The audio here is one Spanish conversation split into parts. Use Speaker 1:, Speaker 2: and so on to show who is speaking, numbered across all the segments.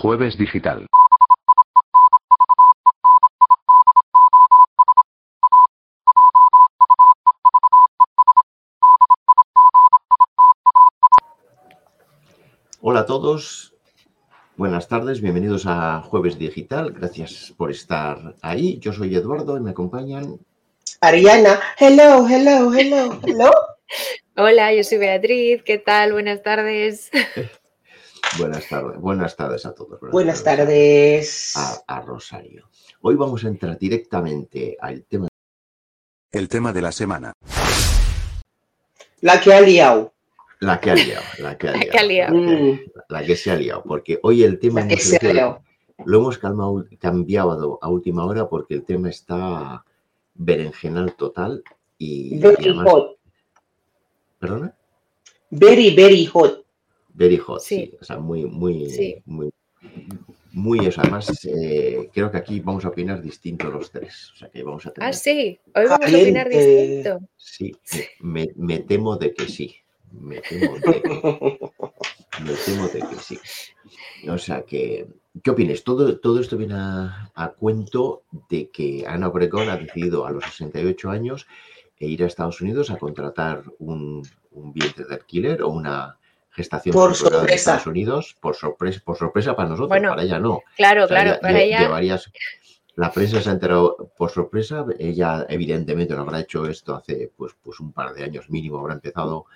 Speaker 1: Jueves Digital.
Speaker 2: Hola a todos, buenas tardes, bienvenidos a Jueves Digital, gracias por estar ahí. Yo soy Eduardo y me acompañan
Speaker 3: Ariana, hello, hello, hello, hello.
Speaker 4: Hola, yo soy Beatriz, ¿qué tal? Buenas tardes.
Speaker 2: Buenas tardes, buenas tardes a todos.
Speaker 3: Buenas tardes.
Speaker 2: A, a Rosario. Hoy vamos a entrar directamente al tema.
Speaker 1: El tema de la semana.
Speaker 3: La que ha liado.
Speaker 2: La que ha liado, la que ha
Speaker 4: La
Speaker 2: liado.
Speaker 4: que ha liado.
Speaker 2: la que- la que se ha liado, porque hoy el tema
Speaker 3: La que se ha liado.
Speaker 2: lo hemos calmado- cambiado a última hora porque el tema está berenjenal total y, y
Speaker 3: Very
Speaker 2: además,
Speaker 3: hot.
Speaker 2: ¿perdona?
Speaker 3: Very, very hot.
Speaker 2: Very hot, sí.
Speaker 4: Sí.
Speaker 2: O sea, muy, muy,
Speaker 4: Sí.
Speaker 2: muy, muy eso. Además, eh, creo que aquí vamos a opinar distinto los tres. O sea, que vamos a tener.
Speaker 4: Ah, sí, hoy vamos a opinar
Speaker 3: Caliente.
Speaker 4: distinto.
Speaker 2: Sí, me, me temo de que sí. Me temo de que, me temo de que sí. O sea que, ¿qué opinas? Todo, todo esto viene a, a cuento de que Ana Obregón ha decidido a los 68 años e ir a Estados Unidos a contratar un, un vientre de alquiler o una gestación
Speaker 3: Por sorpresa.
Speaker 2: Estados Unidos por sorpresa, por sorpresa para nosotros,
Speaker 4: Bueno,
Speaker 2: para ella no.
Speaker 4: Claro,
Speaker 2: O sea,
Speaker 4: claro,
Speaker 2: ella
Speaker 4: para ella.
Speaker 2: llevarías- la prensa se ha enterado por sorpresa. Ella, evidentemente, no habrá hecho esto hace pues, pues un par de años mínimo, habrá empezado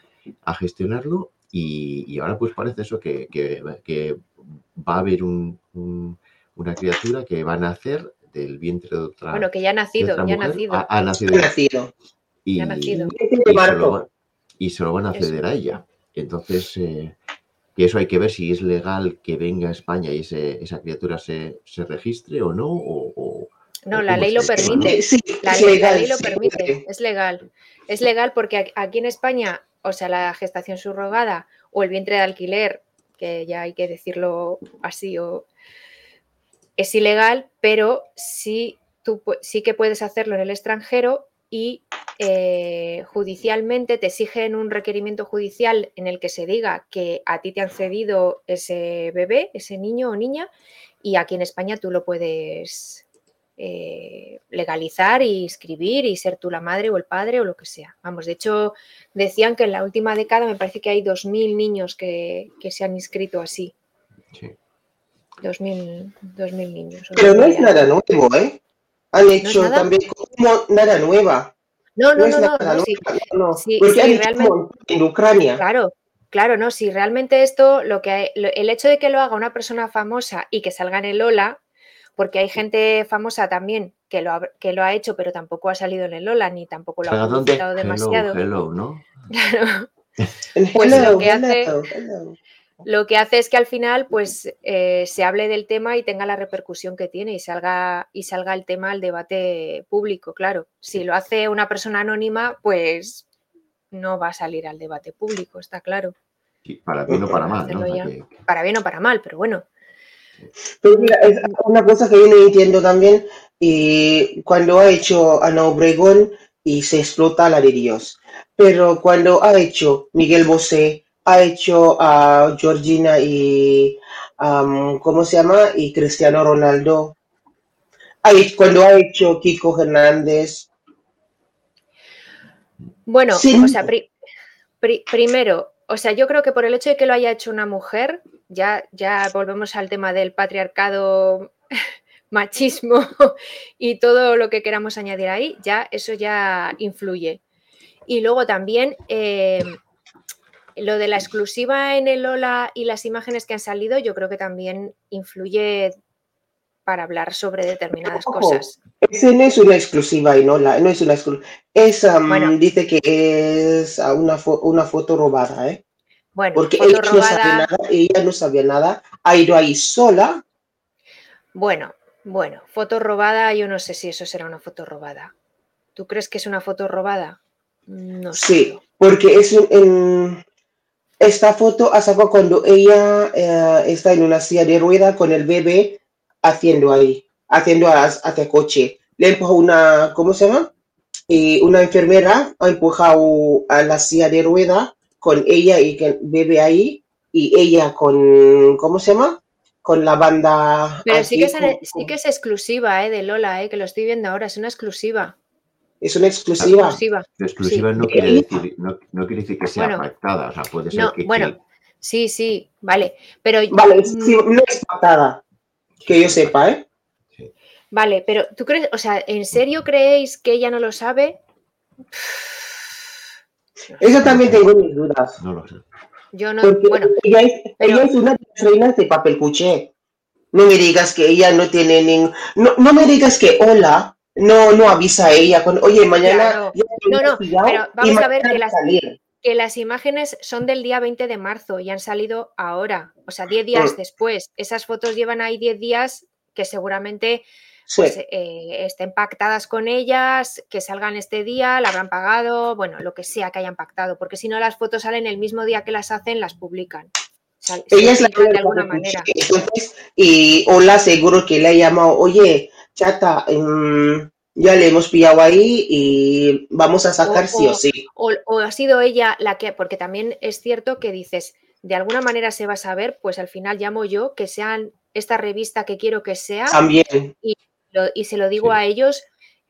Speaker 2: a gestionarlo. Y, y ahora, pues parece eso que, que- que va a haber un- un- una criatura que va a nacer del vientre de otra,
Speaker 4: Bueno, que ya ha
Speaker 2: de
Speaker 4: nacido, ya ha nacido.
Speaker 2: Ha, ha nacido
Speaker 3: Ha nacido.
Speaker 2: y,
Speaker 4: ya ha nacido.
Speaker 2: y
Speaker 3: Este de
Speaker 2: se lo, va- y se lo van a
Speaker 4: Eso.
Speaker 2: ceder a ella. Entonces, eh, que eso hay que ver si es legal que venga a España y ese- esa criatura se, se registre o no. O, o-
Speaker 4: No,
Speaker 2: o
Speaker 4: la ley lo permite.
Speaker 3: Sí,
Speaker 4: La
Speaker 3: es
Speaker 4: ley, la
Speaker 3: legal,
Speaker 4: ley lo
Speaker 3: sí.
Speaker 4: permite, es legal. Es legal porque aquí en España, o sea, la gestación subrogada o el vientre de alquiler, que ya hay que decirlo así, o, es ilegal, pero sí, tú, sí que puedes hacerlo en el extranjero y eh, judicialmente te exigen un requerimiento judicial en el que se diga que a ti te han cedido ese bebé, ese niño o niña, y aquí en España tú lo puedes eh, legalizar y inscribir y ser tú la madre o el padre o lo que sea. Vamos, de hecho, decían que en la última década me parece que hay 2.000 niños que, que se han inscrito así.
Speaker 2: Sí.
Speaker 4: 2.000 2.000 niños.
Speaker 3: Pero no
Speaker 4: 2.000
Speaker 3: es nada nuevo, ¿eh? Han hecho también como nada nueva.
Speaker 4: No, no,
Speaker 3: No
Speaker 4: no,
Speaker 3: es
Speaker 4: no, sí,
Speaker 3: nueva. No, no.
Speaker 4: Sí,
Speaker 3: Porque
Speaker 4: sí,
Speaker 3: han hecho
Speaker 4: realmente-
Speaker 3: en Ucrania.
Speaker 4: Claro, claro, no, si realmente esto, lo que lo- el hecho de que lo haga una persona famosa y que salga en el Lola, porque hay gente famosa también que lo ha, que lo ha hecho, pero tampoco ha salido en el Lola, ni tampoco lo ha publicitado
Speaker 2: Hello,
Speaker 4: demasiado.
Speaker 2: hello, ¿no?
Speaker 4: Claro.
Speaker 3: Hello,
Speaker 4: Pues lo que
Speaker 3: hello,
Speaker 4: hace-
Speaker 3: hello.
Speaker 4: Lo que hace es que al final, pues, eh, se hable del tema y tenga la repercusión que tiene y salga, y salga el tema al debate público, claro. Si lo hace una persona anónima, pues no va a salir al debate público, está claro.
Speaker 2: Sí, para bien o para mal, ¿no? O sea,
Speaker 4: Hacerlo
Speaker 2: que-
Speaker 4: Para bien o para mal, pero bueno.
Speaker 3: Pero mira, es una cosa que yo no entiendo también, y cuando ha hecho Ana Obregón y se explota la de Dios, pero cuando ha hecho Miguel Bosé, ha hecho a Georgina y, ¿cómo se llama? Y Cristiano Ronaldo, cuando ha hecho Kiko Hernández,
Speaker 4: Bueno,
Speaker 3: Sí.
Speaker 4: o sea, pri- pri- primero, o sea, yo creo que por el hecho de que lo haya hecho una mujer, ya, ya volvemos al tema del patriarcado, machismo y todo lo que queramos añadir ahí, ya eso ya influye. Y luego también eh, lo de la exclusiva en el Lola y las imágenes que han salido, yo creo que también influye para hablar sobre determinadas
Speaker 3: Ojo.
Speaker 4: cosas.
Speaker 3: ese no es una exclusiva y no, la, no es una exclusiva, es, am,
Speaker 4: Bueno.
Speaker 3: dice que es una, fo- una foto robada, ¿eh?
Speaker 4: Bueno,
Speaker 3: Porque
Speaker 4: foto
Speaker 3: ella no sabía nada, ella no sabía nada, ha ido ahí sola,
Speaker 4: Bueno, bueno, foto robada, yo no sé si eso será una foto robada. ¿Tú crees que es una foto robada? No sé.
Speaker 3: sí, porque es un- en, esta foto ha sacado cuando ella eh, está en una silla de rueda con el bebé haciendo ahí, haciendo hacia coche. Le empujó una, ¿cómo se llama? Y una enfermera ha empujado a la silla de rueda con ella y el bebé ahí y ella con, ¿cómo se llama? con la banda.
Speaker 4: Pero sí que, es, sí que es exclusiva eh, de Lola, eh, que lo estoy viendo ahora, es una exclusiva.
Speaker 3: Es una exclusiva.
Speaker 4: exclusiva.
Speaker 2: Exclusiva
Speaker 4: Sí.
Speaker 2: no, quiere decir, no, no quiere decir que sea
Speaker 4: Bueno.
Speaker 2: pactada, o sea, puede ser
Speaker 4: No,
Speaker 2: que,
Speaker 4: bueno,
Speaker 2: que-
Speaker 4: sí, sí, vale. Pero
Speaker 3: Vale, es-
Speaker 4: mm,
Speaker 3: sí, no es pactada. Que yo sepa, ¿eh?
Speaker 4: Vale, pero ¿tú crees, o sea, ¿en serio creéis que ella no lo sabe?
Speaker 3: Eso también tengo mis dudas.
Speaker 2: no lo sé.
Speaker 4: Yo no,
Speaker 3: Porque
Speaker 4: bueno,
Speaker 3: ella, es,
Speaker 4: pero-
Speaker 3: ella es una de las reinas de papel cuché. No me digas que ella no tiene ningún... No, no me digas que hola, no, no avisa a ella con, oye, mañana...
Speaker 4: Claro. No, no, pero vamos a ver que las-
Speaker 3: salir".
Speaker 4: que las imágenes son del día 20 de marzo y han salido ahora, o sea, 10 días
Speaker 3: Mm.
Speaker 4: después. Esas fotos llevan ahí 10 días que seguramente
Speaker 3: Sí.
Speaker 4: pues, eh, estén pactadas con ellas, que salgan este día, la habrán pagado, bueno, lo que sea que hayan pactado, porque si no las fotos salen el mismo día que las hacen, las publican.
Speaker 3: Ella es la
Speaker 4: de alguna manera.
Speaker 3: Entonces, y hola, seguro que le ha llamado, oye, chata, mm, ya le hemos pillado ahí y vamos a sacar
Speaker 4: O-
Speaker 3: sí o
Speaker 4: o-
Speaker 3: sí.
Speaker 4: O, o ha sido ella la que, porque también es cierto que dices, de alguna manera se va a saber, pues al final llamo yo que sean esta revista que quiero que sea
Speaker 3: También.
Speaker 4: lo- y se lo digo
Speaker 2: Sí.
Speaker 4: a ellos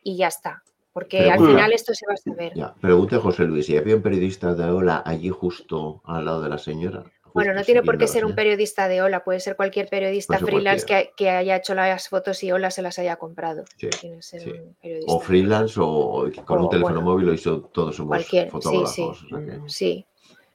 Speaker 4: y ya está. Porque al final esto se va a saber.
Speaker 2: Ya, pregunta José Luis, ¿y había un periodista de Hola allí justo al lado de la señora?
Speaker 4: Bueno, no tiene por qué ser un periodista de Ola, puede ser cualquier periodista
Speaker 2: ser
Speaker 4: freelance que, que haya hecho las fotos y Ola se las haya comprado.
Speaker 2: Sí,
Speaker 4: Tiene que ser
Speaker 2: sí.
Speaker 4: un periodista.
Speaker 2: O freelance o con
Speaker 4: O,
Speaker 2: un teléfono
Speaker 4: bueno,
Speaker 2: móvil, hoy so- todos somos
Speaker 4: cualquier, sí,
Speaker 2: fotógrafos.
Speaker 4: sí.
Speaker 2: o sea que-
Speaker 4: Sí,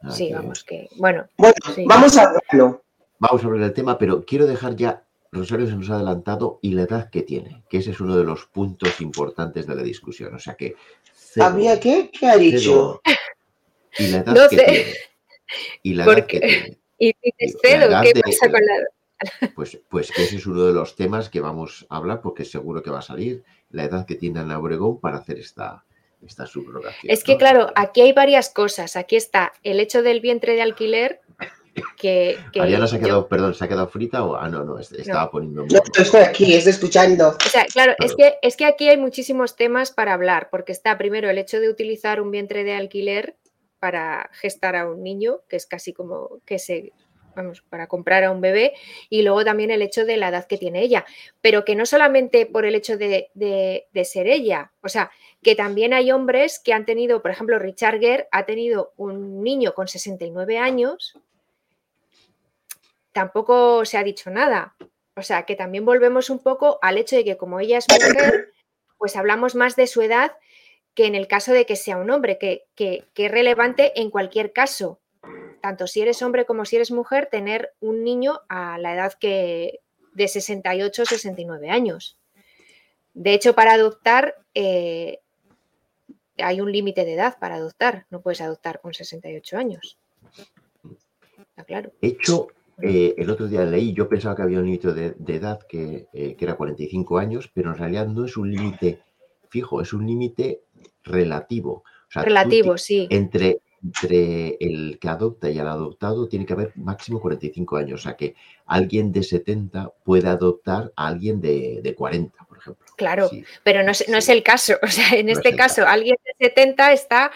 Speaker 2: ah,
Speaker 4: sí,
Speaker 2: que-
Speaker 4: vamos que. Bueno,
Speaker 3: Bueno,
Speaker 4: Sí.
Speaker 3: vamos a verlo.
Speaker 2: Vamos a hablar del tema, pero quiero dejar ya, Rosario se nos ha adelantado y la edad que tiene, que ese es uno de los puntos importantes de la discusión. O sea que... cero,
Speaker 3: ¿Había qué? ¿Qué ha dicho?
Speaker 2: cero, y la edad
Speaker 4: No
Speaker 2: que
Speaker 4: sé.
Speaker 2: tiene. Y la edad que tiene.
Speaker 4: y dices,
Speaker 2: La
Speaker 4: Cedo,
Speaker 2: edad
Speaker 4: ¿qué
Speaker 2: de-
Speaker 4: pasa con la
Speaker 2: Pues, pues que ese es uno de los temas que vamos a hablar porque seguro que va a salir la edad que tiene Ana Obregón para hacer esta, esta subrogación.
Speaker 4: Es que,
Speaker 2: ¿no?
Speaker 4: claro, aquí hay varias cosas. Aquí está el hecho del vientre de alquiler, que. que
Speaker 2: Ariana se ha
Speaker 4: yo-
Speaker 2: quedado, perdón, ¿se ha quedado frita o...? Ah, no, no, est- estaba poniendo... en
Speaker 3: No, estoy aquí, estoy escuchando.
Speaker 4: O sea, claro, es
Speaker 2: Claro.
Speaker 4: que, es que aquí hay muchísimos temas para hablar, porque está primero el hecho de utilizar un vientre de alquiler para gestar a un niño, que es casi como que se, vamos, para comprar a un bebé, y luego también el hecho de la edad que tiene ella, pero que no solamente por el hecho de, de- ser ella, o sea, que también hay hombres que han tenido, por ejemplo, Richard Gere ha tenido un niño con 69 años, tampoco se ha dicho nada. O sea, que también volvemos un poco al hecho de que como ella es mujer, pues hablamos más de su edad que en el caso de que sea un hombre, que, que- que es relevante en cualquier caso. Tanto si eres hombre como si eres mujer, tener un niño a la edad que de 68 o 69 años. De hecho, para adoptar eh, hay un límite de edad para adoptar. No puedes adoptar con 68 años. Está claro.
Speaker 2: De hecho, eh, el otro día leí, yo pensaba que había un límite de, de edad que, eh, que era 45 años, pero en realidad no es un límite fijo, es un límite relativo. O sea,
Speaker 4: Relativo,
Speaker 2: ti-
Speaker 4: sí.
Speaker 2: Entre, entre el que adopta y el adoptado tiene que haber máximo 45 años. O sea, que alguien de 70 puede adoptar a alguien de, de 40, por ejemplo.
Speaker 4: Claro,
Speaker 2: Sí.
Speaker 4: pero no es, no es el caso. O sea, en
Speaker 2: No
Speaker 4: este caso, alguien de 70 está,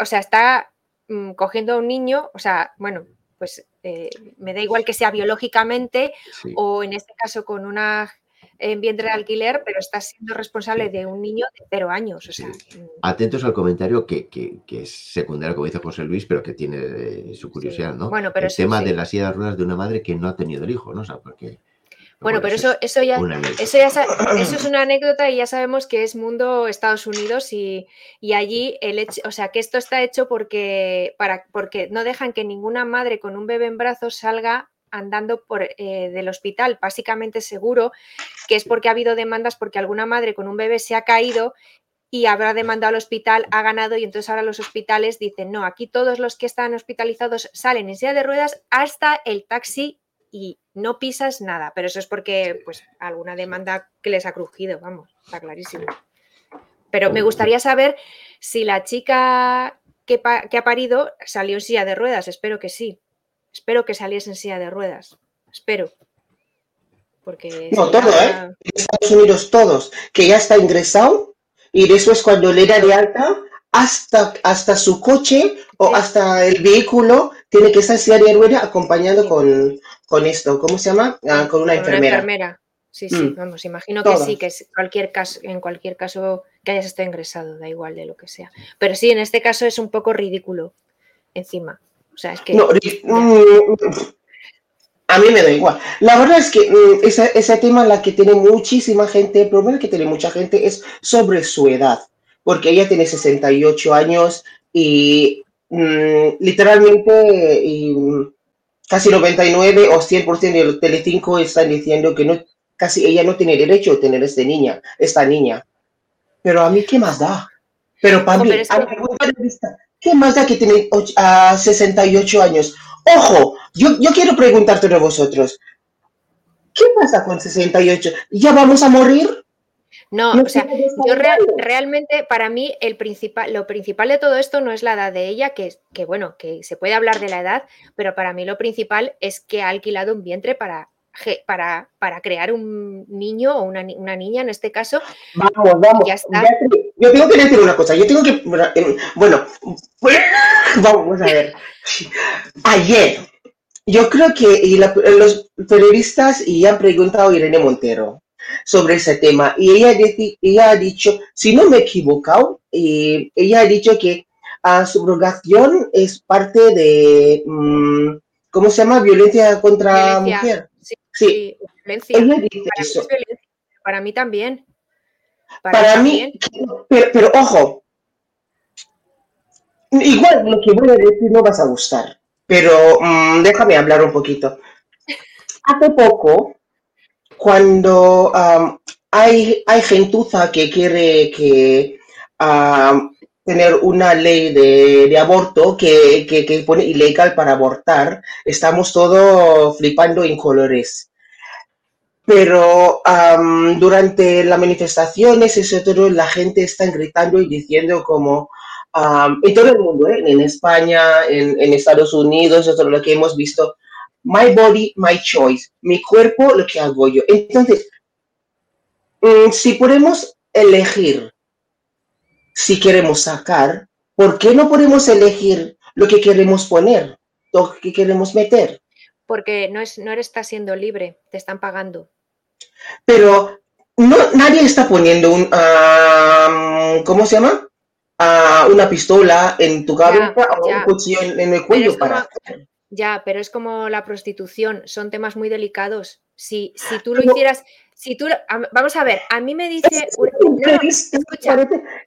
Speaker 4: o sea, está mm, cogiendo a un niño, o sea, bueno, pues eh, me da igual que sea biológicamente
Speaker 2: sí.
Speaker 4: o en este caso con una en vientre de alquiler, pero está siendo responsable de un niño de cero años. O sea,
Speaker 2: Atentos al comentario que, que- que es secundario, como dice José Luis, pero que tiene eh, su curiosidad, ¿no?
Speaker 4: Bueno, pero
Speaker 2: el tema de la silla de ruedas de una madre que no ha tenido el hijo, ¿no? O sea, porque...
Speaker 4: Bueno, pero eso,
Speaker 2: es
Speaker 4: eso ya. Eso, ya eso es una anécdota y ya sabemos que es mundo Estados Unidos y, y allí el hecho, o sea, que esto está hecho porque, para, porque no dejan que ninguna madre con un bebé en brazos salga andando por eh, del hospital. Básicamente seguro que es porque ha habido demandas porque alguna madre con un bebé se ha caído y habrá demandado al hospital, ha ganado y entonces ahora los hospitales dicen, no, aquí todos los que están hospitalizados salen en silla de ruedas hasta el taxi y no pisas nada, pero eso es porque pues alguna demanda que les ha crujido, vamos, está clarísimo. Pero me gustaría saber si la chica que, pa- que ha parido salió en silla de ruedas, espero que sí. Espero que saliese en silla de ruedas, espero. Porque
Speaker 3: No, todo, ¿eh? En Estados Unidos todos, que ya está ingresado y después cuando le da de alta, hasta, hasta su coche o hasta el vehículo tiene que estar silla de rueda acompañando con, con esto, ¿cómo se llama? Ah, con una enfermera.
Speaker 4: Sí, sí, mm. vamos, imagino que sí, que es cualquier caso, en cualquier caso que hayas estado ingresado, da igual de lo que sea. Pero sí, en este caso es un poco ridículo encima. O sea, es que.
Speaker 3: Mm, a mí me da igual. La verdad es que mm, ese, ese tema la que tiene muchísima gente, el problema que tiene mucha gente es sobre su edad, porque ella tiene 68 años y literalmente y, casi 99 o 100% de Telecinco están diciendo que no casi ella no tiene derecho a tener esta niña, esta niña. Pero a mí, ¿qué más da? Pero para mí, ¿qué más da que tiene a 68 años? Ojo, yo, yo quiero preguntarte a vosotros, ¿qué pasa con 68? ¿Ya vamos a morir?
Speaker 4: No, o sea, yo realmente para mí el principal, lo principal de todo esto no es la edad de ella, que, que bueno, que se puede hablar de la edad, pero para mí lo principal es que ha alquilado un vientre para para, para crear un niño o una, niña en este caso.
Speaker 3: Vamos, vamos. yo tengo que decir una cosa. Yo tengo que. Bueno, vamos a ver. Ayer, yo creo que los periodistas y han preguntado a Irene Montero sobre ese tema y ella, ella ha dicho, si no me he equivocado, y ella ha dicho que a subrogación es parte de, mm, ¿cómo se llama? Violencia contra mujer.
Speaker 4: Sí, para, Mí también.
Speaker 3: Para, mí, pero, ojo, igual lo que voy a decir no vas a gustar, pero mm, déjame hablar un poquito. Hace poco, cuando hay, hay gentuza que quiere que tener una ley de, aborto que, que, pone ilegal para abortar, estamos todos flipando en colores. Pero durante las manifestaciones, la gente está gritando y diciendo como, en todo el mundo, ¿eh? en España, en, Estados Unidos, eso es lo que hemos visto, my body, my choice, mi cuerpo, lo que hago yo. Entonces, mm, si podemos elegir si queremos sacar, ¿por qué no podemos elegir lo que queremos poner, lo que queremos meter?
Speaker 4: Porque no, es, no eres, siendo libre, te están pagando.
Speaker 3: Pero no, nadie está poniendo un, ¿cómo se llama? una pistola en tu cabeza o un cuchillo en, el cuello para...
Speaker 4: Ya, pero es como la prostitución, son temas muy delicados. Si, si tú lo hicieras, si tú, vamos a ver, a mí me dice...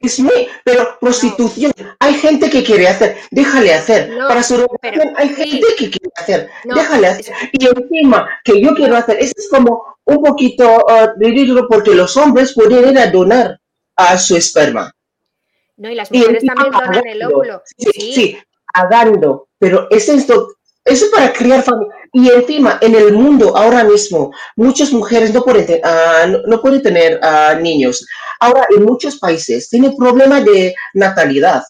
Speaker 3: Es, muy, pero prostitución, hay gente que quiere hacer, déjale hacer. Para su hay gente que quiere hacer, déjale hacer. Y encima, que yo quiero hacer, eso es como un poquito uh, ridículo porque los hombres pueden ir a donar a su esperma.
Speaker 4: No, y las mujeres también donan el óvulo.
Speaker 3: Sí, sí, sí, pagando. Pero es esto, eso para criar familia. Y encima, en el mundo ahora mismo, muchas mujeres no pueden, uh, no, pueden tener uh, niños. Ahora, en muchos países tiene problema de natalidad.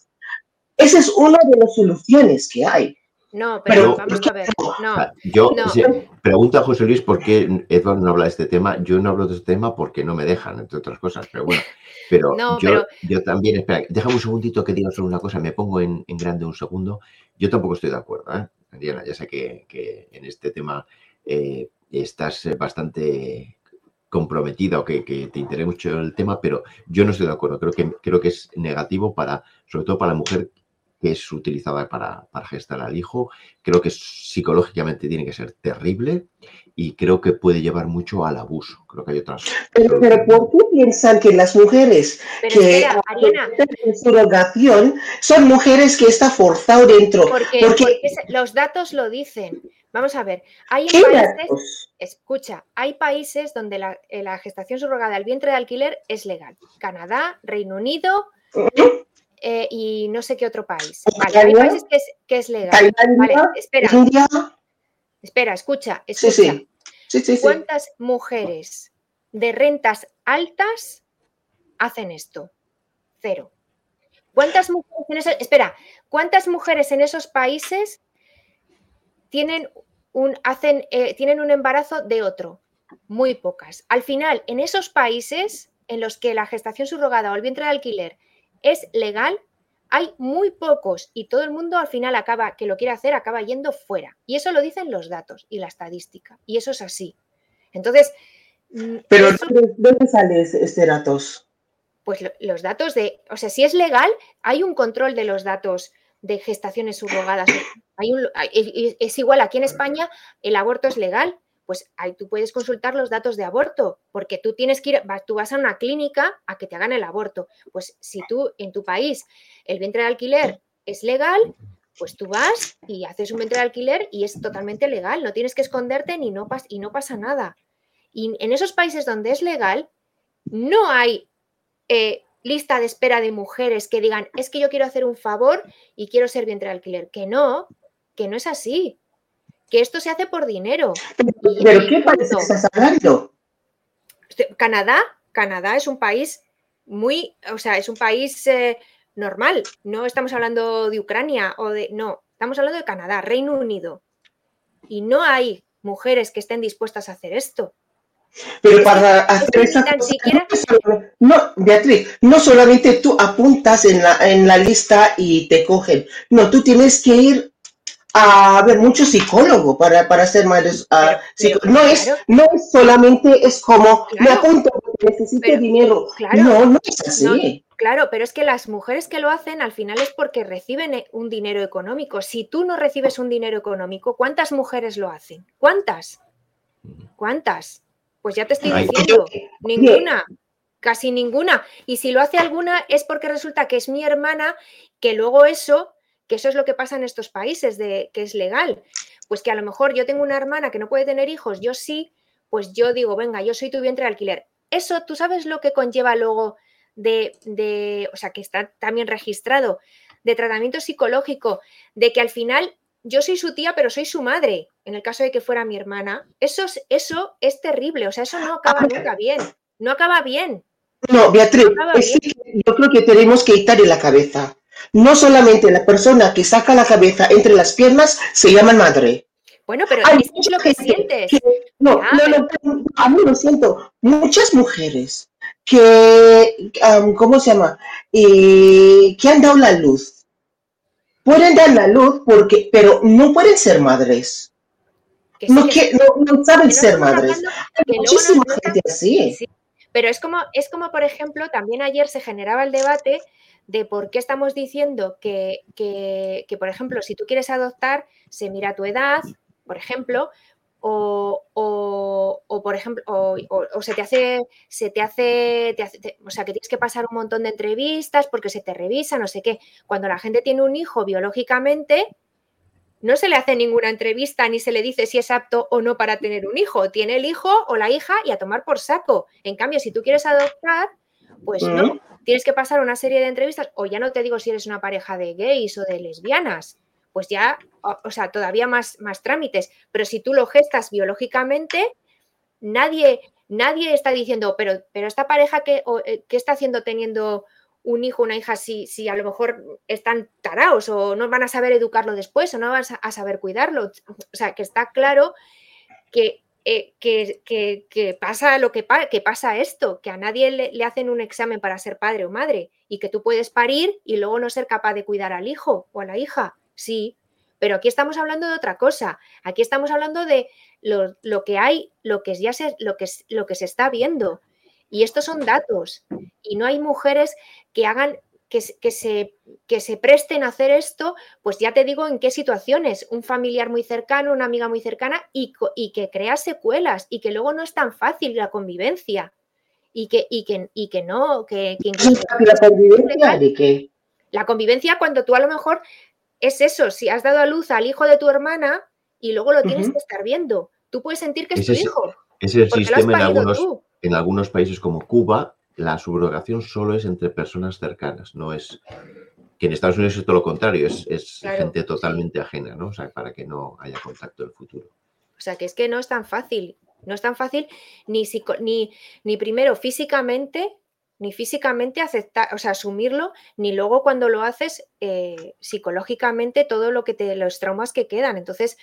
Speaker 3: Esa es una de las soluciones que hay.
Speaker 4: No, pero, vamos a ver. No,
Speaker 2: ah, yo pregunta a José Luis por qué Edward no habla de este tema. Yo no hablo de este tema porque no me dejan, entre otras cosas. Pero bueno, pero, yo, yo, también, espera, déjame un segundito que diga solo una cosa, me pongo en, en grande un segundo. Yo tampoco estoy de acuerdo. ¿eh? Diana, ya sé que, en este tema eh, estás eh, bastante comprometida o que, te interesa mucho el tema, pero yo no estoy de acuerdo. Creo que, creo que es negativo para, sobre todo para la mujer que es utilizada para, para gestar al hijo. Creo que psicológicamente tiene que ser terrible y creo que puede llevar mucho al abuso. Creo que hay otras.
Speaker 3: Pero, ¿por qué piensan que las mujeres que hacen surrogación son mujeres que está forzado dentro?
Speaker 4: Porque, los datos lo dicen. Vamos a ver, hay países, escucha, hay países donde la, eh, gestación subrogada al vientre de alquiler es legal. Canadá, Reino Unido eh, y no sé qué otro país. Vale, hay países que es, legal. Vale, espera. Espera, escucha, escucha. ¿Cuántas mujeres de rentas altas hacen esto? Cero. ¿Cuántas mujeres en espera, ¿cuántas mujeres en esos países tienen un, hacen, eh, tienen un embarazo de otro? Muy pocas. Al final, en esos países en los que la gestación subrogada o el vientre de alquiler es legal, hay muy pocos y todo el mundo al final acaba, que lo quiere hacer, acaba yendo fuera. Y eso lo dicen los datos y la estadística. Y eso es así. Entonces...
Speaker 3: Mm, Pero ¿dónde salen estos datos?
Speaker 4: Pues los datos de, o sea, si es legal, hay un control de los datos de gestaciones subrogadas. Hay un, es igual, aquí en España el aborto es legal, pues ahí tú puedes consultar los datos de aborto, porque tú tienes que ir, tú vas a una clínica a que te hagan el aborto. Pues si tú en tu país el vientre de alquiler es legal, pues tú vas y haces un vientre de alquiler y es totalmente legal, no tienes que esconderte ni no y no pasa nada. Y en esos países donde es legal, no hay eh, lista de espera de mujeres que digan, es que yo quiero hacer un favor y quiero ser vientre de alquiler. Que no, que no es así que esto se hace por dinero.
Speaker 3: ¿Pero qué país estás hablando?
Speaker 4: Canadá, Canadá es un país muy, o sea, es un país eh, normal. No estamos hablando de Ucrania o de, no, estamos hablando de Canadá, Reino Unido. Y no hay mujeres que estén dispuestas a hacer esto.
Speaker 3: Pero para hacer esa no, Beatriz, no solamente tú apuntas en la, en la lista y te cogen. No, tú tienes que ir a ver mucho psicólogo para, para ser madres. Ah, no, es, no es solamente, es como, me apunto porque necesito dinero. no, no es así.
Speaker 4: claro, pero es que las mujeres que lo hacen al final es porque reciben eh, un dinero económico. Si tú no recibes un dinero económico, ¿cuántas mujeres lo hacen? ¿Cuántas? ¿Cuántas? Pues ya te estoy diciendo, ninguna, casi ninguna. Y si lo hace alguna es porque resulta que es mi hermana, que luego eso que eso es lo que pasa en estos países, de que es legal. Pues que a lo mejor yo tengo una hermana que no puede tener hijos, yo sí, pues yo digo, venga, yo soy tu vientre de alquiler. Eso, ¿tú sabes lo que conlleva luego de, de, o sea, que está también registrado, de tratamiento psicológico, de que al final yo soy su tía, pero soy su madre, en el caso de que fuera mi hermana? Eso es, eso es terrible, o sea, eso no acaba nunca bien, no acaba bien.
Speaker 3: No, Beatriz, yo creo que tenemos que quitarle la cabeza. No solamente la persona que saca la cabeza entre las piernas se llama madre.
Speaker 4: Bueno, pero es lo que sientes.
Speaker 3: no, no, no, a mí lo siento. Muchas mujeres que, ¿cómo se llama? que han dado la luz. Pueden dar la luz porque, pero no pueden ser madres. no, no, saben ser madres. Hay muchísima gente así.
Speaker 4: Pero es como, es como, por ejemplo, también ayer se generaba el debate de por qué estamos diciendo que, por ejemplo, si tú quieres adoptar, se mira tu edad, por ejemplo, o, por ejemplo, o, se te hace, se te hace, o sea, que tienes que pasar un montón de entrevistas porque se te revisa, no sé qué. Cuando la gente tiene un hijo biológicamente, no se le hace ninguna entrevista ni se le dice si es apto o no para tener un hijo. Tiene el hijo o la hija y a tomar por saco. En cambio, si tú quieres adoptar, pues no tienes que pasar una serie de entrevistas, o ya no te digo si eres una pareja de gays o de lesbianas, pues ya, o, sea, todavía más, más trámites. Pero si tú lo gestas biológicamente, nadie, nadie está diciendo, pero, pero esta pareja que, eh, ¿qué está haciendo teniendo un hijo, una hija, si, si a lo mejor están taraos o no van a saber educarlo después o no van a saber cuidarlo? O sea, que está claro que eh, que, pasa lo que, que, pasa esto, que a nadie le, hacen un examen para ser padre o madre y que tú puedes parir y luego no ser capaz de cuidar al hijo o a la hija. Sí, pero aquí estamos hablando de otra cosa. Aquí estamos hablando de lo, que hay, lo que ya lo que, lo que se está viendo. Y estos son datos. Y no hay mujeres que hagan que, se, que se presten a hacer esto, pues ya te digo en qué situaciones, un familiar muy cercano, una amiga muy cercana y, y que crea secuelas y que luego no es tan fácil la convivencia y que, y que, y que no, que,
Speaker 3: ¿La convivencia de qué?
Speaker 4: La convivencia cuando tú a lo mejor es eso, si has dado a luz al hijo de tu hermana y luego lo tienes que estar viendo, tú puedes sentir que es, tu hijo.
Speaker 2: Es el sistema en algunos, en algunos países como Cuba, la subrogación solo es entre personas cercanas, no es que en Estados Unidos es todo lo contrario, es, gente totalmente ajena, ¿no? O sea, para que no haya contacto en el futuro.
Speaker 4: O sea, que es que no es tan fácil, no es tan fácil ni, ni, ni primero físicamente, ni físicamente aceptar, o sea, asumirlo, ni luego cuando lo haces eh, psicológicamente todo lo que te, los traumas que quedan. Entonces,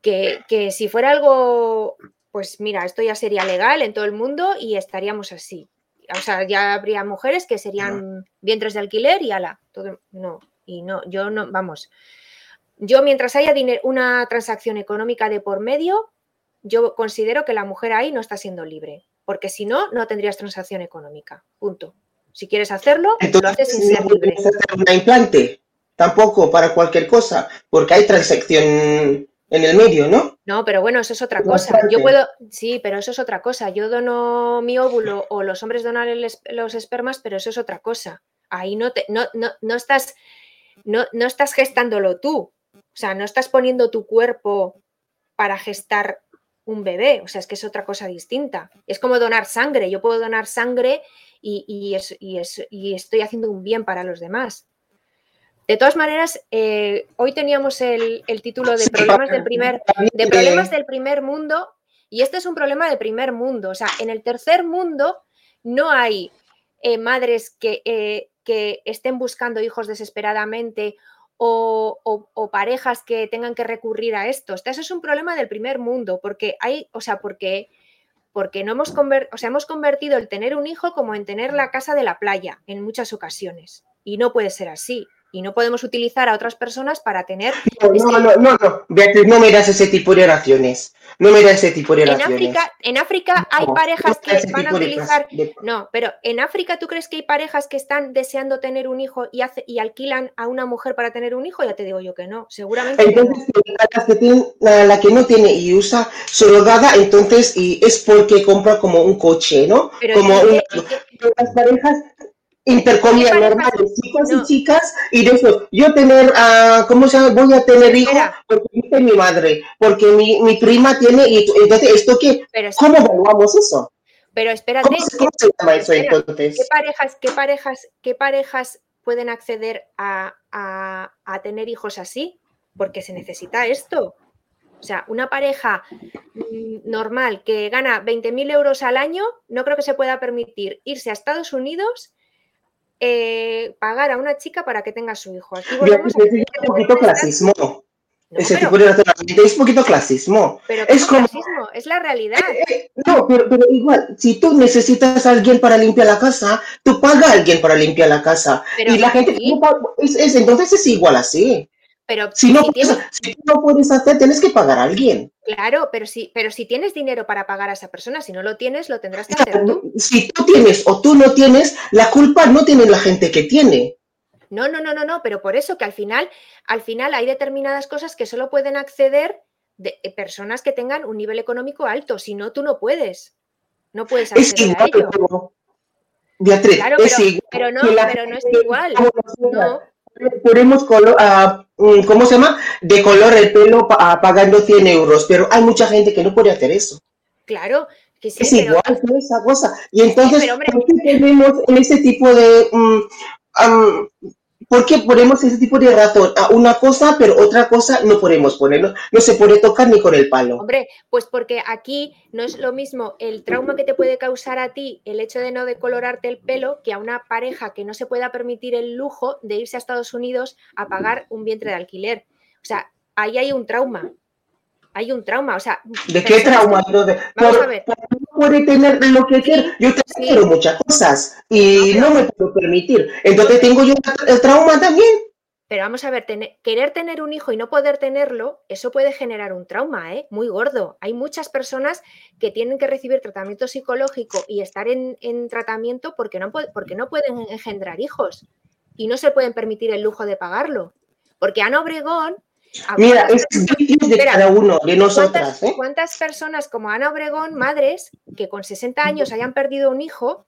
Speaker 4: que, que si fuera algo, pues mira, esto ya sería legal en todo el mundo y estaríamos así o sea, ya habría mujeres que serían vientres de alquiler y ala, todo, no, y no, yo no, vamos, yo mientras haya una transacción económica de por medio, yo considero que la mujer ahí no está siendo libre, porque si no, no tendrías transacción económica, punto. Si quieres hacerlo, lo haces sin ser libre.
Speaker 3: un implante, tampoco para cualquier cosa, porque hay transacción en el medio, ¿no?
Speaker 4: No, pero bueno, eso es otra cosa. Yo puedo, sí, pero eso es otra cosa. Yo dono mi óvulo o los hombres donan los espermas, pero eso es otra cosa. Ahí no te, no, no, no estás, no, no estás gestándolo tú. O sea, no estás poniendo tu cuerpo para gestar un bebé. O sea, es que es otra cosa distinta. Es como donar sangre. Yo puedo donar sangre y, y, y estoy haciendo un bien para los demás. De todas maneras, eh, hoy teníamos el, título de problemas del primer, de problemas del primer mundo, y este es un problema de primer mundo. O sea, en el tercer mundo no hay eh, madres que, eh, que, estén buscando hijos desesperadamente o, parejas que tengan que recurrir a esto. Este es un problema del primer mundo, porque hay, o sea, porque porque no hemos, o sea, hemos convertido el tener un hijo como en tener la casa de la playa en muchas ocasiones. Y no puede ser así y no podemos utilizar a otras personas para tener...
Speaker 3: No, no, no, no, no, Beatriz, no me das ese tipo de oraciones. No me das ese tipo de oraciones.
Speaker 4: En África, en África hay parejas que van a utilizar... No, pero en África tú crees que hay parejas que están deseando tener un hijo y, hace, y alquilan a una mujer para tener un hijo? Ya te digo yo que no, seguramente.
Speaker 3: Entonces, la, que no tiene y usa surrogada, entonces y es porque compra como un coche, ¿no? como las parejas intercomida normales, chicos y chicas, y de eso, yo tener, uh, ¿cómo se llama? Voy a tener hijo porque dice mi madre, porque mi, mi prima tiene, y entonces, ¿esto qué? ¿Cómo evaluamos eso?
Speaker 4: Pero espérate.
Speaker 3: ¿Cómo, se llama eso entonces?
Speaker 4: ¿Qué parejas, qué parejas, qué parejas pueden acceder a, a, a tener hijos así? Porque se necesita esto. O sea, una pareja mm, normal que gana 20.000 euros al año, no creo que se pueda permitir irse a Estados Unidos eh, pagar a una chica para que tenga su hijo.
Speaker 3: Aquí es un poquito clasismo. Ese tipo de es un poquito clasismo.
Speaker 4: Pero es clasismo, es la realidad.
Speaker 3: Eh, eh, no, pero, igual, si tú necesitas a alguien para limpiar la casa, tú pagas a alguien para limpiar la casa. y la gente es, entonces es igual así.
Speaker 4: Pero
Speaker 3: si, no, si tú no puedes hacer, tienes que pagar a alguien.
Speaker 4: Claro, pero si, pero si tienes dinero para pagar a esa persona, si no lo tienes, lo tendrás que hacer tú.
Speaker 3: Si tú tienes o tú no tienes, la culpa no tiene la gente que tiene.
Speaker 4: No, no, no, no, no, pero por eso que al final, al final hay determinadas cosas que solo pueden acceder de eh, personas que tengan un nivel económico alto. Si no, tú no puedes. No puedes acceder a ello.
Speaker 3: Beatriz, claro,
Speaker 4: pero, no, pero no es igual. No
Speaker 3: podemos uh, ¿cómo se llama? De color el pelo pagando 100 euros, pero hay mucha gente que no puede hacer eso.
Speaker 4: Claro, que
Speaker 3: sí, es igual que esa cosa. Y entonces, ¿por qué tenemos en ese tipo de... Um, ¿Por qué ponemos ese tipo de razón a una cosa, pero otra cosa no podemos ponerlo? No se puede tocar ni con el palo.
Speaker 4: Hombre, pues porque aquí no es lo mismo el trauma que te puede causar a ti el hecho de no decolorarte el pelo que a una pareja que no se pueda permitir el lujo de irse a Estados Unidos a pagar un vientre de alquiler. O sea, ahí hay un trauma. Hay un trauma, o sea...
Speaker 3: ¿De qué trauma? Vamos a ver puede tener lo que quiera. Yo te quiero muchas cosas y no, me puedo permitir. Entonces tengo yo el trauma también.
Speaker 4: Pero vamos a ver, querer tener un hijo y no poder tenerlo, eso puede generar un trauma, ¿eh? Muy gordo. Hay muchas personas que tienen que recibir tratamiento psicológico y estar en, tratamiento porque no, porque no pueden engendrar hijos y no se pueden permitir el lujo de pagarlo. Porque Ana Obregón
Speaker 3: Mira, es de cada uno de nosotras.
Speaker 4: ¿eh? ¿cuántas, personas como Ana Obregón, madres, que con 60 años hayan perdido un hijo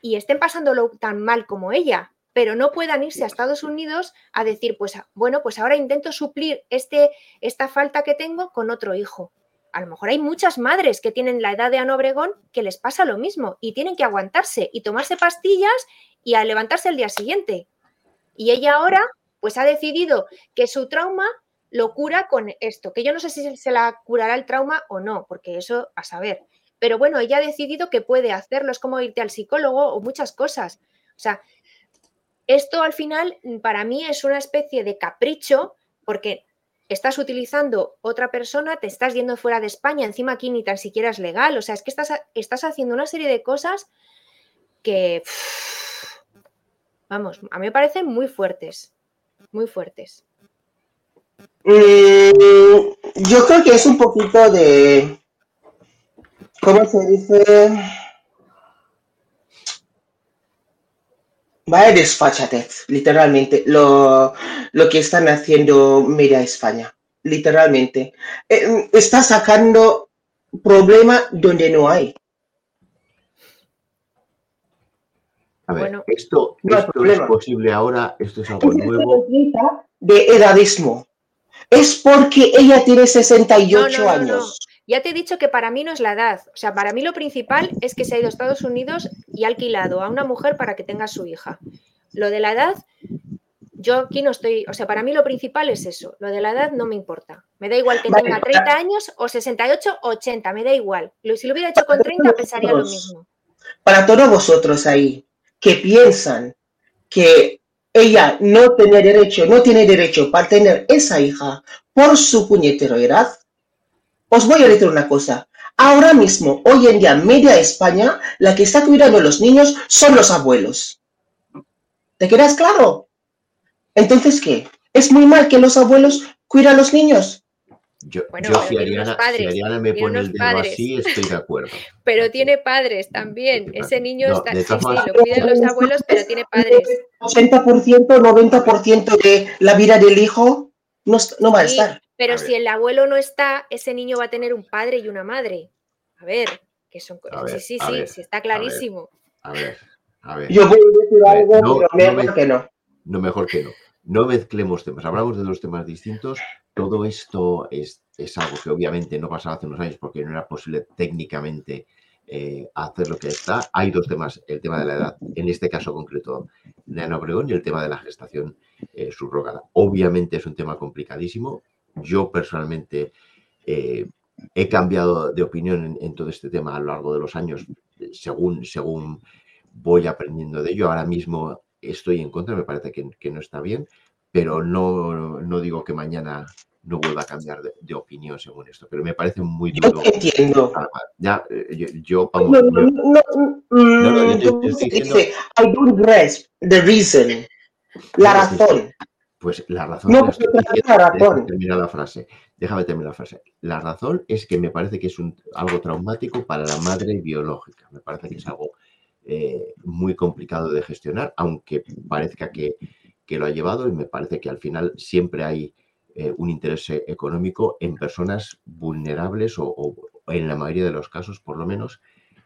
Speaker 4: y estén pasándolo tan mal como ella, pero no puedan irse a Estados Unidos a decir, pues bueno, pues ahora intento suplir este, esta falta que tengo con otro hijo? A lo mejor hay muchas madres que tienen la edad de Ana Obregón que les pasa lo mismo y tienen que aguantarse y tomarse pastillas y a levantarse el día siguiente. Y ella ahora pues ha decidido que su trauma lo cura con esto, que yo no sé si se la curará el trauma o no, porque eso a saber. Pero bueno, ella ha decidido que puede hacerlo, es como irte al psicólogo o muchas cosas. O sea, esto al final para mí es una especie de capricho, porque estás utilizando otra persona, te estás yendo fuera de España, encima aquí ni tan siquiera es legal. O sea, es que estás, estás haciendo una serie de cosas que, vamos, a mí me parecen muy fuertes, muy fuertes.
Speaker 3: Mm, yo creo que es un poquito de, ¿cómo se dice? Va a desfachatez, literalmente, lo, lo que están haciendo Media España, literalmente. Eh, está sacando problema donde no hay.
Speaker 2: A ver,
Speaker 4: Bueno.
Speaker 2: esto,
Speaker 3: No
Speaker 2: esto es posible ahora, esto es algo
Speaker 3: Es
Speaker 2: nuevo.
Speaker 3: de edadismo. Es porque ella tiene 68
Speaker 4: No, no,
Speaker 3: años.
Speaker 4: Ya te he dicho que para mí no es la edad. O sea, para mí lo principal es que se ha ido a Estados Unidos y ha alquilado a una mujer para que tenga su hija. Lo de la edad, yo aquí no estoy. O sea, para mí lo principal es eso. Lo de la edad no me importa. Me da igual que
Speaker 3: Vale,
Speaker 4: tenga
Speaker 3: para-
Speaker 4: 30 años o 68 o 80, me da igual. Si lo hubiera hecho con 30, pensaría lo mismo.
Speaker 3: Para todos vosotros ahí que piensan que ella no tiene derecho, no tiene derecho para tener esa hija por su puñetero edad, os voy a decir una cosa. Ahora mismo, hoy en día, media España, la que está cuidando a los niños son los abuelos. ¿Te quedas claro? Entonces, ¿qué? ¿Es muy mal que los abuelos cuiden a los niños?
Speaker 2: Yo,
Speaker 4: Bueno,
Speaker 2: yo
Speaker 4: pero
Speaker 2: si, Ariana,
Speaker 4: padres,
Speaker 2: si Ariana me pone el dedo
Speaker 4: padres.
Speaker 2: así, estoy de acuerdo.
Speaker 4: Pero tiene padres también. Ese niño
Speaker 2: No,
Speaker 4: está.
Speaker 2: de
Speaker 4: Sí,
Speaker 2: todas
Speaker 4: sí,
Speaker 2: formas-
Speaker 4: lo cuidan los abuelos, pero tiene padres.
Speaker 3: 80%, 90% de la vida del hijo no, no va a
Speaker 4: Sí,
Speaker 3: estar.
Speaker 4: Pero
Speaker 2: A
Speaker 4: si el abuelo no está, ese niño va a tener un padre y una madre. A ver, que son cosas.
Speaker 2: ver,
Speaker 4: Sí, sí, sí,
Speaker 2: ver,
Speaker 4: sí, está clarísimo.
Speaker 2: A ver, a ver.
Speaker 3: Yo voy a decir
Speaker 2: A ver,
Speaker 3: algo,
Speaker 2: no-
Speaker 3: pero
Speaker 2: no
Speaker 3: mejor
Speaker 2: me-
Speaker 3: que no.
Speaker 2: No, mejor que no. No mezclemos temas. Hablamos de dos temas distintos. Todo esto es, es algo que obviamente no pasaba hace unos años porque no era posible técnicamente eh, hacer lo que está. Hay dos temas. El tema de la edad, en este caso concreto de Ana Obregón, y el tema de la gestación eh, subrogada. Obviamente es un tema complicadísimo. Yo personalmente eh, he cambiado de opinión en, todo este tema a lo largo de los años, según, según voy aprendiendo de ello. Ahora mismo estoy en contra, me parece que no está bien, pero no, no digo que mañana no vuelva a cambiar de, de opinión según esto, pero me parece muy
Speaker 3: Yo
Speaker 2: duro.
Speaker 3: te entiendo.
Speaker 2: Ya, eh, yo, yo, vamos,
Speaker 3: No,
Speaker 2: yo-
Speaker 3: no, no,
Speaker 2: No, yo te-
Speaker 3: ¿cómo
Speaker 2: te
Speaker 3: se
Speaker 2: estoy
Speaker 3: dice? I don't grasp the reason. La
Speaker 2: No, sí,
Speaker 3: razón.
Speaker 2: Pues la razón.
Speaker 3: No,
Speaker 2: la
Speaker 3: razón.
Speaker 2: terminar la frase. Déjame terminar la frase. La razón es que me parece que es un, algo traumático para la madre biológica. Me parece que es algo eh, muy complicado de gestionar, aunque parezca que, que lo ha llevado y me parece que al final siempre hay eh, un interés eh, económico en personas vulnerables o, o en la mayoría de los casos, por lo menos,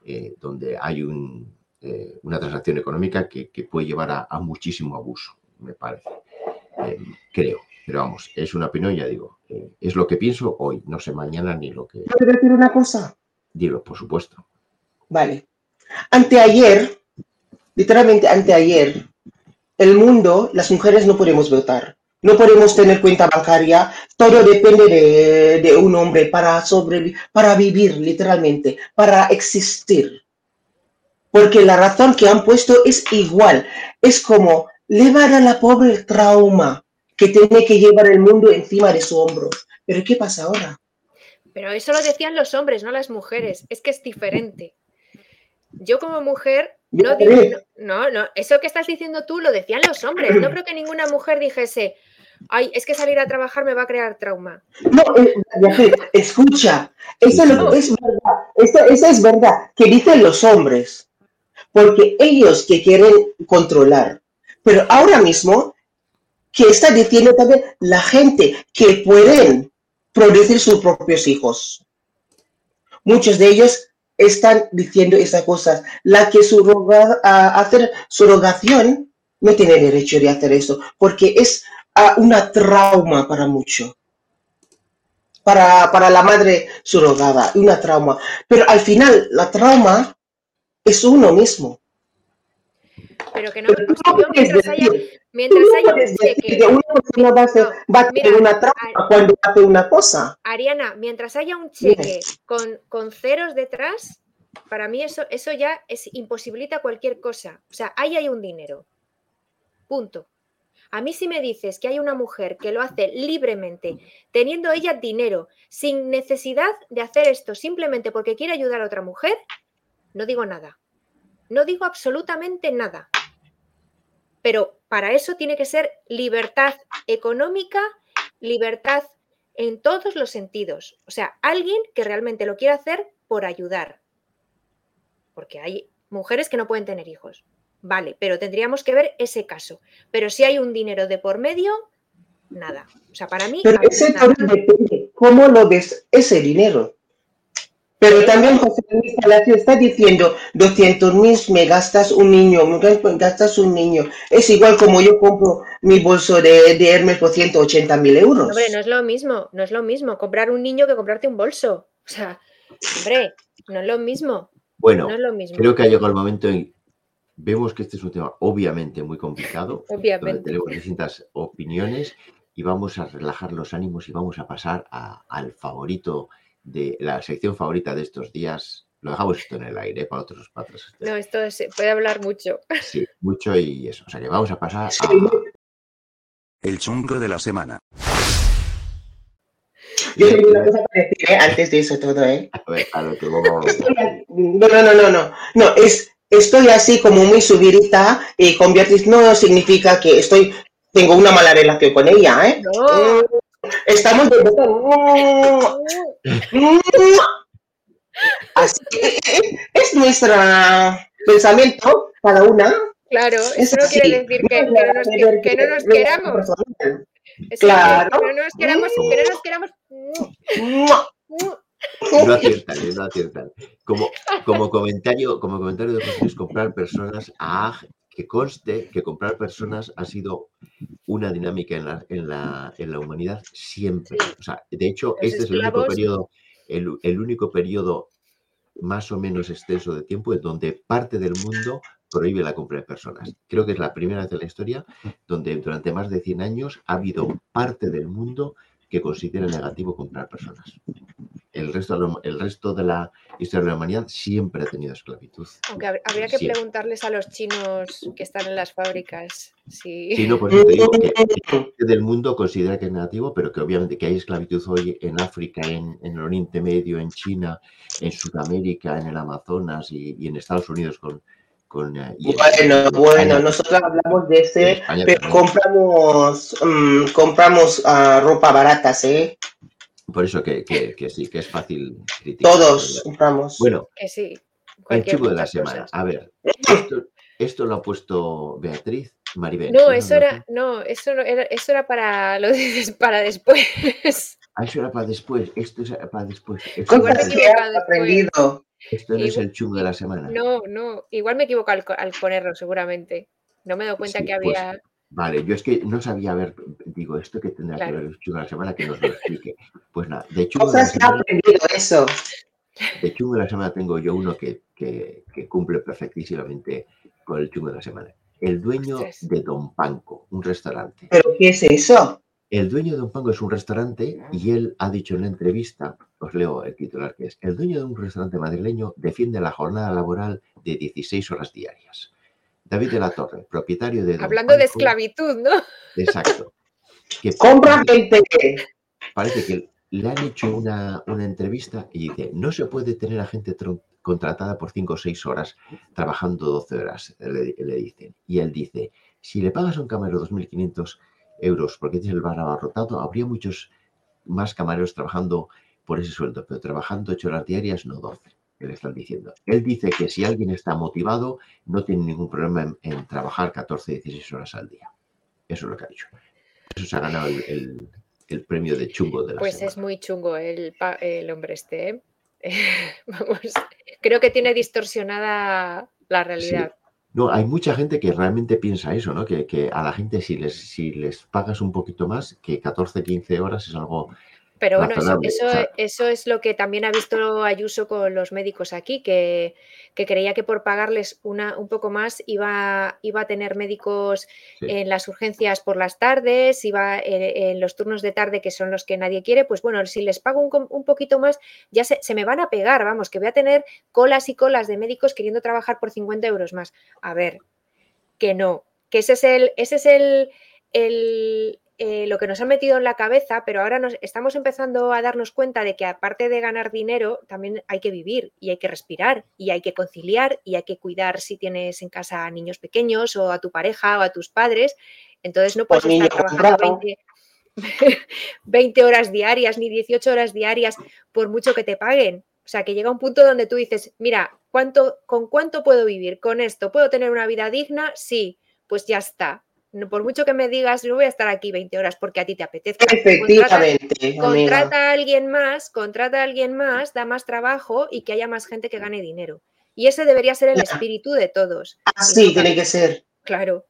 Speaker 2: eh, donde hay un, eh, una transacción económica que, que puede llevar a, a muchísimo abuso, me parece. Creo. Pero vamos, es una opinión, ya digo. es lo que pienso hoy, no sé mañana ni lo que.
Speaker 3: ¿Puedo decir una cosa?
Speaker 2: Dilo, por supuesto.
Speaker 3: Vale. Anteayer, literalmente anteayer, el mundo, las mujeres no podemos votar. No podemos tener cuenta bancaria. Todo depende de, un hombre para sobrevivir, para vivir, literalmente, para existir. Porque la razón que han puesto es igual. Es como le a la pobre trauma que tiene que llevar el mundo encima de su hombro. Pero ¿qué pasa ahora?
Speaker 4: Pero eso lo decían los hombres, no las mujeres. Es que es diferente. Yo como mujer no digo, no, no, eso que estás diciendo tú lo decían los hombres. No creo que ninguna mujer dijese, ay, es que salir a trabajar me va a crear trauma.
Speaker 3: No, eh, escucha, eso, es verdad, eso, eso es verdad, que dicen los hombres, porque ellos que quieren controlar, pero ahora mismo, que está diciendo también la gente que pueden producir sus propios hijos. Muchos de ellos están diciendo esas cosas. La que surroga, a hacer surrogación no tiene derecho de hacer eso, porque es ah, una trauma para muchos para, para la madre surrogada, una trauma. Pero al final, la trauma es uno mismo.
Speaker 4: Pero que no, o sea, yo mientras haya, mientras
Speaker 3: no
Speaker 4: haya un cheque,
Speaker 3: que una persona va a, ser-
Speaker 4: No,
Speaker 3: va a tener
Speaker 4: mira,
Speaker 3: una trauma cuando hace una cosa.
Speaker 4: Ariana, mientras haya un cheque con, con ceros detrás, para mí eso, eso ya es, imposibilita cualquier cosa. O sea, ahí hay un dinero. Punto. A mí si me dices que hay una mujer que lo hace libremente, teniendo ella dinero, sin necesidad de hacer esto simplemente porque quiere ayudar a otra mujer, no digo nada. no digo absolutamente nada. Pero para eso tiene que ser libertad económica, libertad en todos los sentidos. O sea, alguien que realmente lo quiera hacer por ayudar. Porque hay mujeres que no pueden tener hijos. Vale, pero tendríamos que ver ese caso. Pero si hay un dinero de por medio, nada. O sea, para mí.
Speaker 3: Pero ese también depende. ¿Cómo lo ves ese dinero? Pero también José Luis Palacio está diciendo 200 mil me gastas un niño, me gastas un niño. Es igual como yo compro mi bolso de, de Hermes por 180 mil euros.
Speaker 4: Hombre, no es lo mismo, no es lo mismo comprar un niño que comprarte un bolso. O sea, hombre, no es lo mismo.
Speaker 2: Bueno,
Speaker 4: no es lo mismo.
Speaker 2: creo que ha llegado el momento en... Vemos que este es un tema obviamente muy complicado,
Speaker 4: Obviamente.
Speaker 2: donde tenemos distintas opiniones y vamos a relajar los ánimos y vamos a pasar a- al favorito de la sección favorita de estos días. Lo dejamos esto en el aire para otros patrones.
Speaker 4: No, esto es- puede hablar mucho.
Speaker 2: Sí, mucho y eso. O sea que vamos a pasar a...
Speaker 1: El chungo de la semana.
Speaker 3: Yo tengo una cosa para decir ¿eh? antes de eso todo, ¿eh?
Speaker 2: A ver, a lo que vamos...
Speaker 3: No, no, no, no, no. No, es, estoy así como muy subidita y conviertes, no significa que estoy, tengo una mala relación con ella, ¿eh?
Speaker 4: No.
Speaker 3: Estamos de Así que es nuestro pensamiento, cada una.
Speaker 4: Claro,
Speaker 3: Es
Speaker 4: eso no quiere decir que,
Speaker 3: No
Speaker 4: que no nos, que- que no nos queramos. Eso
Speaker 3: Claro.
Speaker 4: Que no nos queramos, que no nos queramos.
Speaker 2: No aciertan, no aciertan. Como, como comentario, como comentario de José Luis, comprar personas a que conste que comprar personas ha sido una dinámica en la, en la, en la humanidad siempre.
Speaker 4: Sí.
Speaker 2: O sea, de hecho,
Speaker 4: Los
Speaker 2: este es el único periodo, el, el único periodo más o menos extenso de tiempo en donde parte del mundo prohíbe la compra de personas. Creo que es la primera vez en la historia donde durante más de 100 años ha habido parte del mundo que considera negativo comprar personas. El resto, de la- el resto de la historia de la humanidad siempre ha tenido esclavitud.
Speaker 4: Aunque hab- habría que
Speaker 2: Sí.
Speaker 4: preguntarles a los chinos que están en las fábricas si.
Speaker 2: Sí, no, por eso te digo que del mundo considera que es negativo, pero que obviamente que hay esclavitud hoy en África, en, en el Oriente Medio, en China, en Sudamérica, en el Amazonas y, y en Estados Unidos con... con eh,
Speaker 3: Bueno,
Speaker 2: en
Speaker 3: bueno, nosotros hablamos de ese,
Speaker 2: España
Speaker 3: pero
Speaker 2: también.
Speaker 3: compramos, mm, compramos ah, ropa baratas, ¿eh?
Speaker 2: Por eso que, que- que sí, que es fácil criticar.
Speaker 3: Todos compramos.
Speaker 2: Bueno,
Speaker 4: Que sí.
Speaker 2: el chivo de la semana.
Speaker 4: cosas.
Speaker 2: A ver, esto, esto lo ha puesto Beatriz Maribel.
Speaker 4: No,
Speaker 2: ¿no?
Speaker 4: eso era, no, eso no era, eso era para lo de para después.
Speaker 2: Ah, eso era para después. Esto es para después. Esto,
Speaker 4: Igual me
Speaker 3: que
Speaker 4: equivocado
Speaker 3: aprendido.
Speaker 2: esto no es el chungo de la semana.
Speaker 4: No, no, igual me equivoco al, co- al ponerlo, seguramente. No me he dado cuenta
Speaker 2: Sí,
Speaker 4: que
Speaker 2: pues,
Speaker 4: había.
Speaker 2: Vale, yo es que no sabía ver, digo, esto que tendrá
Speaker 4: Claro.
Speaker 2: que ver el chungo de la semana que nos lo explique. Pues nada, de chungo de la semana,
Speaker 3: aprendido, eso.
Speaker 2: de chungo de la semana tengo yo uno que, que- que cumple perfectísimamente con el chungo de la semana. El dueño
Speaker 4: Ostras.
Speaker 2: de Don Panco, un restaurante.
Speaker 3: ¿Pero qué es eso?
Speaker 2: El dueño de Don Panco es un restaurante y él ha dicho en la entrevista, os leo el titular que es, el dueño de un restaurante madrileño defiende la jornada laboral de 16 horas diarias. David de la Torre, propietario de Don
Speaker 4: Hablando de esclavitud, ¿no?
Speaker 2: Exacto. Que
Speaker 3: Compra gente.
Speaker 2: parece que le han hecho una, una entrevista y dice, no se puede tener a gente contratada por 5 o 6 horas trabajando 12 horas, le, le dicen. Y él dice, si le pagas a un camarero 2.500 euros porque tienes el bar abarrotado, habría muchos más camareros trabajando por ese sueldo, pero trabajando 8 horas diarias, no 12, que le están diciendo. Él dice que si alguien está motivado, no tiene ningún problema en, en trabajar 14, 16 horas al día. Eso es lo que ha dicho. Eso se ha ganado el, el- el premio de chungo de la
Speaker 4: Pues
Speaker 2: semana.
Speaker 4: es muy chungo el, hombre este. ¿eh? Vamos, creo que tiene distorsionada la realidad.
Speaker 2: No, hay mucha gente que realmente piensa eso, ¿no? Que, que a la gente si les, si les pagas un poquito más, que 14, 15 horas es algo...
Speaker 4: Pero bueno, eso, eso,
Speaker 2: o sea.
Speaker 4: eso es lo que también ha visto Ayuso con los médicos aquí, que, que creía que por pagarles una, un poco más iba, iba a tener médicos
Speaker 2: Sí.
Speaker 4: en las urgencias por las tardes, iba en, en los turnos de tarde que son los que nadie quiere, pues bueno, si les pago un, un poquito más, ya se, se me van a pegar, vamos, que voy a tener colas y colas de médicos queriendo trabajar por 50 euros más. A ver, que no, que ese es el, ese es el, el, eh, lo que nos han metido en la cabeza, pero ahora nos estamos empezando a darnos cuenta de que aparte de ganar dinero, también hay que vivir y hay que respirar y hay que conciliar y hay que cuidar si tienes en casa a niños pequeños o a tu pareja o a tus padres. Entonces no puedes estar trabajando 20, 20 horas diarias ni 18 horas diarias por mucho que te paguen. O sea, que llega un punto donde tú dices, mira, ¿cuánto, ¿con cuánto puedo vivir? ¿Con esto puedo tener una vida digna? Sí, pues ya está. Por mucho que me digas, no voy a estar aquí 20 horas porque a ti te apetezca.
Speaker 3: Efectivamente.
Speaker 4: Contrata, contrata a alguien más, contrata a alguien más, da más trabajo y que haya más gente que gane dinero. Y ese debería ser el espíritu de todos.
Speaker 3: Así
Speaker 4: no
Speaker 3: tiene que ser.
Speaker 4: Claro.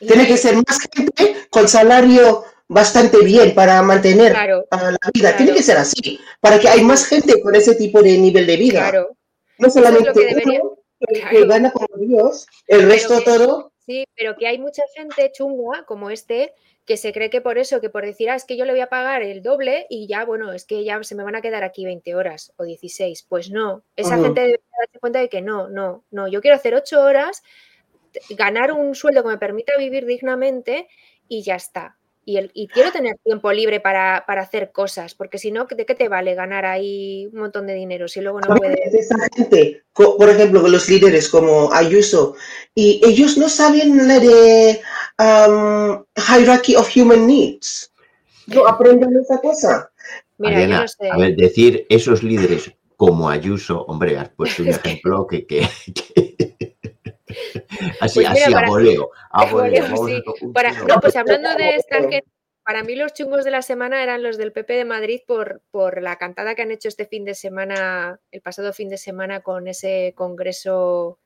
Speaker 4: Y-
Speaker 3: Tiene que ser más gente con salario bastante bien para mantener
Speaker 4: Claro,
Speaker 3: a la vida.
Speaker 4: Claro.
Speaker 3: Tiene que ser así, para que hay más gente con ese tipo de nivel de vida.
Speaker 4: claro.
Speaker 3: No
Speaker 4: es lo
Speaker 3: solamente
Speaker 4: que debería-
Speaker 3: uno que, gana como Dios, el resto
Speaker 4: que-
Speaker 3: todo.
Speaker 4: Sí, pero que hay mucha gente chunga como este que se cree que por eso, que por decir, ah, es que yo le voy a pagar el doble y ya, bueno, es que ya se me van a quedar aquí 20 horas o 16. Pues no, esa gente debe darse cuenta de que no, no, no, yo quiero hacer 8 horas, ganar un sueldo que me permita vivir dignamente y ya está. Y, el, y quiero tener tiempo libre para, para hacer cosas, porque si no, ¿de qué te vale ganar ahí un montón de dinero si luego no puedes?
Speaker 3: de esa gente, por ejemplo, con los líderes como Ayuso, y ellos no saben la de um, hierarchy of human needs. No aprenden esa cosa.
Speaker 4: Mira, yo no sé.
Speaker 2: a ver, decir esos líderes como Ayuso, hombre, has puesto un ejemplo que... que- que- así,
Speaker 4: Pues mira,
Speaker 2: así,
Speaker 4: para-
Speaker 2: a voleo, a
Speaker 4: a voleo,
Speaker 2: voleo, vamos
Speaker 4: sí.
Speaker 2: a-
Speaker 4: Para- no, pues hablando de esta gente, para mí los chungos de la semana eran los del PP de Madrid por, por la cantada que han hecho este fin de semana, el pasado fin de semana con ese congreso,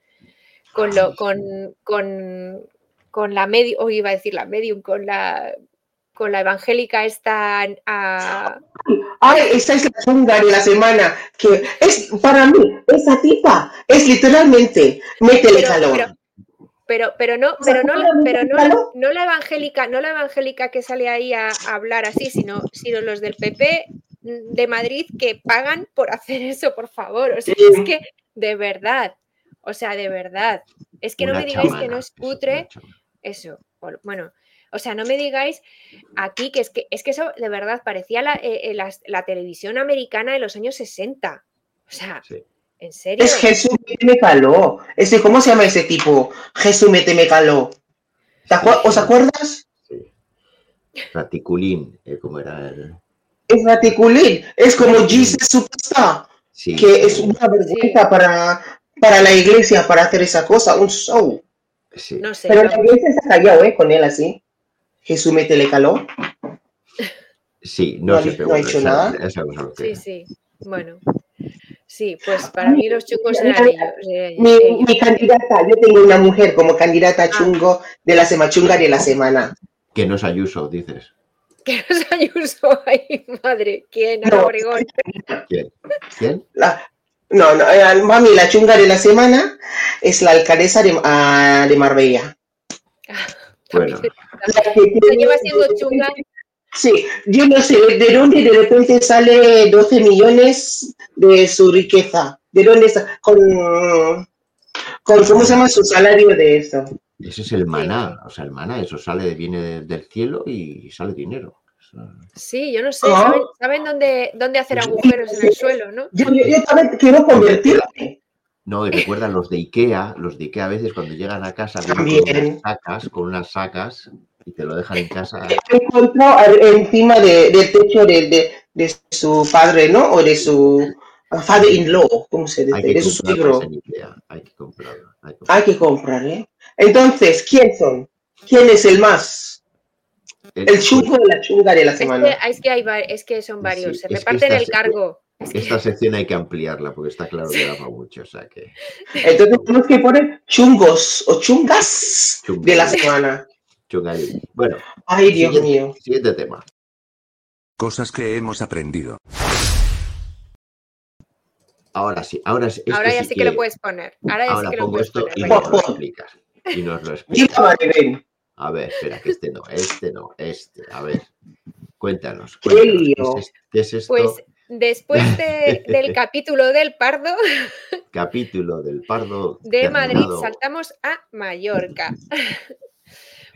Speaker 4: con, lo, con, con, con la medium, o iba a decir la medium, con la, con la evangélica esta a-
Speaker 3: Ay, esa es la chunga de la semana, que es, para mí, esa tipa es literalmente, métele
Speaker 4: Pero-
Speaker 3: calor.
Speaker 4: pero- pero, pero no, pero no,
Speaker 3: ¿cómo
Speaker 4: la-
Speaker 3: la
Speaker 4: pero no, no la evangélica, no la evangélica que sale ahí a, a hablar así, sino, sino los del PP de Madrid que pagan por hacer eso, por favor. O sea, es que de verdad, o sea, de verdad. Es que no me digáis que no es cutre eso. Bueno, o sea, no me digáis aquí que es que, es que eso de verdad parecía la, eh, eh, la- la televisión americana de los años 60. O sea,
Speaker 2: Sí.
Speaker 4: en serio.
Speaker 3: Es Jesús méteme caló. Ese, ¿Cómo se llama ese tipo? Jesús méteme caló. ¿Te acuer- ¿Os acuerdas?
Speaker 2: Sí. Raticulín, eh, como era el...
Speaker 3: Es raticulín. Es como Jesus Superstar,
Speaker 2: Sí,
Speaker 3: que es una vergüenza para, para la iglesia para hacer esa cosa, un show.
Speaker 2: sí.
Speaker 4: No sé.
Speaker 3: Pero la iglesia se ha callado, ¿eh? Con él así. Jesús métele caló.
Speaker 2: Sí,
Speaker 3: No
Speaker 2: no,
Speaker 3: dicho-
Speaker 2: pero
Speaker 3: no ha
Speaker 2: esa-
Speaker 3: nada.
Speaker 2: esa cosa
Speaker 4: Sí, sí. Bueno. Sí, pues para mí los chungos eran ellos. eh,
Speaker 3: Mi,
Speaker 4: ellos.
Speaker 3: mi candidata, yo tengo una mujer como candidata chungo de la semana, chunga de la semana.
Speaker 2: Que no es Ayuso, dices.
Speaker 4: Que nos Ayuso ahí, madre. ¿Quién? Ana
Speaker 3: No.
Speaker 4: Obregón.
Speaker 2: ¿Quién? ¿Quién?
Speaker 3: La- no, no, eh, mami, la chunga de la semana es la alcaldesa de, ah, de Marbella.
Speaker 2: Bueno,
Speaker 4: Se lleva chunga.
Speaker 3: Sí, yo no sé de dónde de repente sale 12 millones de su riqueza. ¿De dónde está? Con, con ¿cómo se llama su salario de eso?
Speaker 2: ese es el maná. O sea, el maná, eso sale, viene de- del cielo y sale dinero.
Speaker 4: Sí, yo no sé.
Speaker 3: Ah.
Speaker 4: ¿Saben, saben dónde, dónde hacer agujeros en el suelo, no?
Speaker 3: Yo, yo- yo también quiero convertirme.
Speaker 2: No, y recuerda los de Ikea, los de Ikea a veces cuando llegan a casa vienen con
Speaker 3: También.
Speaker 2: unas sacas, con unas sacas y te lo dejan en casa.
Speaker 3: Ar- encima de- del techo de, de- de su padre, ¿no? O de su father-in-law, ¿cómo se
Speaker 2: Hay
Speaker 3: dice?
Speaker 2: que
Speaker 3: De su suegro.
Speaker 2: hay que comprarlo. hay que
Speaker 3: Hay que comprar, ¿eh? Entonces, ¿quién son? ¿Quién es el más?
Speaker 2: comprarlo.
Speaker 3: El chungo de la chunga de la
Speaker 4: Es que,
Speaker 3: semana.
Speaker 4: es que, hay, es que son varios.
Speaker 2: Sí,
Speaker 4: Se
Speaker 2: es que
Speaker 4: reparten el cargo. Es que-
Speaker 2: Esta sección hay que ampliarla porque está claro que da para mucho. O sea que.
Speaker 3: Entonces tenemos que poner chungos o chungas
Speaker 2: Chungas.
Speaker 3: de la semana.
Speaker 2: Bueno,
Speaker 3: Ay, Dios
Speaker 2: Siguiente.
Speaker 3: mío.
Speaker 2: siguiente tema.
Speaker 1: Cosas que hemos aprendido.
Speaker 2: Ahora sí, ahora sí. esto
Speaker 4: ahora ya sí que lo puedes poner. Ahora ya sí
Speaker 2: Ahora
Speaker 4: que lo
Speaker 2: pongo
Speaker 4: puedes
Speaker 2: esto
Speaker 4: poner.
Speaker 2: y nos lo explicas. Y nos lo explicas.
Speaker 3: Diga, Maribel,
Speaker 2: A ver, espera, que este no, este no, este. A ver, cuéntanos.
Speaker 3: Qué
Speaker 2: cuéntanos,
Speaker 3: lío.
Speaker 2: ¿Qué es, qué es esto?
Speaker 4: Pues después de- del capítulo del Pardo,
Speaker 2: Capítulo del Pardo.
Speaker 4: de Madrid
Speaker 2: terminado.
Speaker 4: saltamos a Mallorca.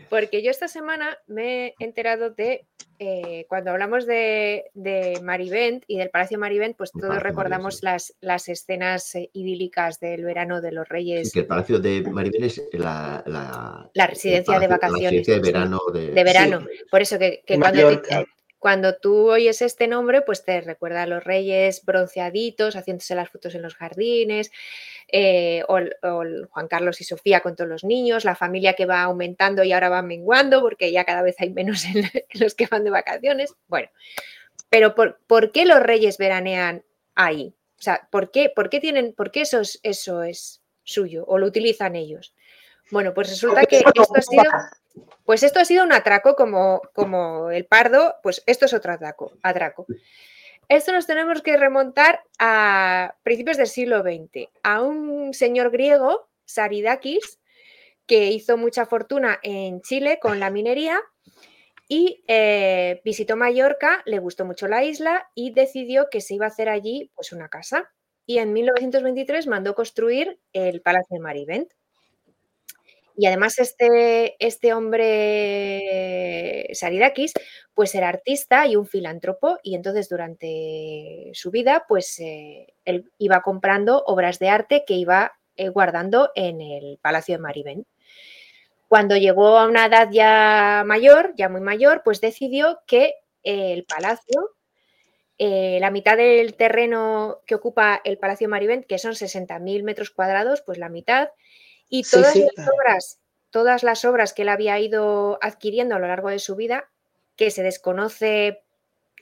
Speaker 4: porque yo esta semana me he enterado de, eh, cuando hablamos de, de Marivent y del Palacio Marivent, pues todos
Speaker 2: Palacio
Speaker 4: recordamos las, las escenas eh, idílicas del verano de los Reyes,
Speaker 2: que el Palacio de Maribel es la, la,
Speaker 4: la
Speaker 2: el
Speaker 4: residencia de
Speaker 2: palacio- la
Speaker 4: vacaciones.
Speaker 2: residencia de verano de,
Speaker 4: de verano. Por eso que, cuando, te-. Cuando tú oyes este nombre, pues te recuerda a los reyes bronceaditos, haciéndose las fotos en los jardines, eh, o, o Juan Carlos y Sofía con todos los niños, la familia que va aumentando y ahora va menguando porque ya cada vez hay menos en los que van de vacaciones. Bueno, pero ¿por, por qué los reyes veranean ahí? O sea, ¿por qué, por qué tienen, por qué eso es, eso es suyo o lo utilizan ellos? Bueno, pues resulta que esto ha sido pues esto ha sido un atraco como, como el pardo, pues esto es otro atraco, atraco. Esto nos tenemos que remontar a principios del siglo XX, a un señor griego, Saridakis, que hizo mucha fortuna en Chile con la minería y eh, visitó Mallorca, le gustó mucho la isla y decidió que se iba a hacer allí pues una casa. Y en 1923 mandó construir el Palacio de Marivent. Y además este, este hombre, Saridakis, pues era artista y un filántropo y entonces durante su vida pues eh, él iba comprando obras de arte que iba eh, guardando en el Palacio de Marivent. Cuando llegó a una edad ya mayor, ya muy mayor, pues decidió que el palacio, eh, la mitad del terreno que ocupa el Palacio de Marivent, que son 60.000 metros cuadrados, pues la mitad, y todas
Speaker 3: sí.
Speaker 4: las obras, todas las obras que él había ido adquiriendo a lo largo de su vida, que se desconoce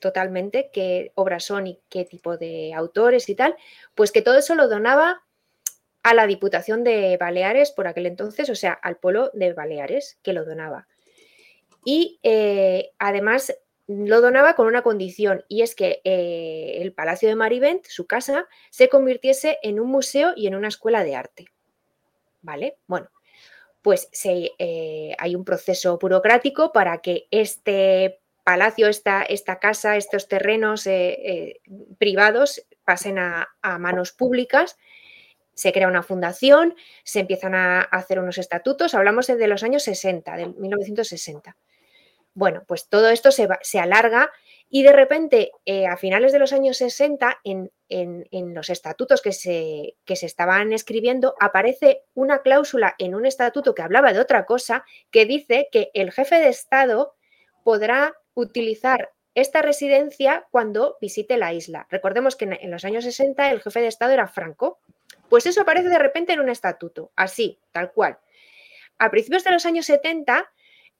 Speaker 4: totalmente qué obras son y qué tipo de autores y tal, pues que todo eso lo donaba a la Diputación de Baleares por aquel entonces, o sea, al polo de Baleares, que lo donaba. Y eh, además lo donaba con una condición, y es que eh, el Palacio de Marivent, su casa, se convirtiese en un museo y en una escuela de arte. ¿Vale? Bueno, pues se, eh, hay un proceso burocrático para que este palacio, esta, esta casa, estos terrenos eh, eh, privados pasen a, manos públicas. Se crea una fundación, se empiezan a hacer unos estatutos, hablamos de los años 60, del 1960. Bueno, pues todo esto se, se alarga y de repente, eh, a finales de los años 60, en, en, en los estatutos que se, que se, estaban escribiendo, aparece una cláusula en un estatuto que hablaba de otra cosa, que dice que el jefe de Estado podrá utilizar esta residencia cuando visite la isla. Recordemos que en, en los años 60 el jefe de Estado era Franco. Pues eso aparece de repente en un estatuto, así, tal cual. A principios de los años 70,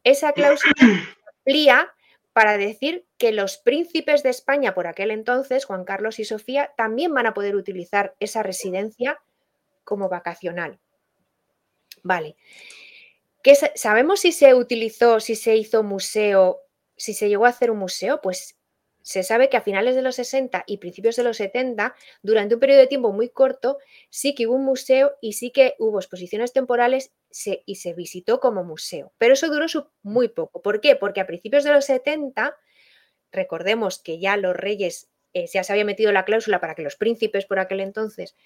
Speaker 4: esa cláusula amplía para decir que los príncipes de España por aquel entonces, Juan Carlos y Sofía, también van a poder utilizar esa residencia como vacacional. Vale. ¿Qué, ¿Sabemos si se utilizó, si se hizo museo, si se llegó a hacer un museo? Pues se sabe que a finales de los 60 y principios de los 70, durante un periodo de tiempo muy corto, sí que hubo un museo y sí que hubo exposiciones temporales se, y se visitó como museo. Pero eso duró muy poco. ¿Por qué? Porque a principios de los 70, recordemos que ya los reyes, eh, ya se había metido la cláusula para que los príncipes por aquel entonces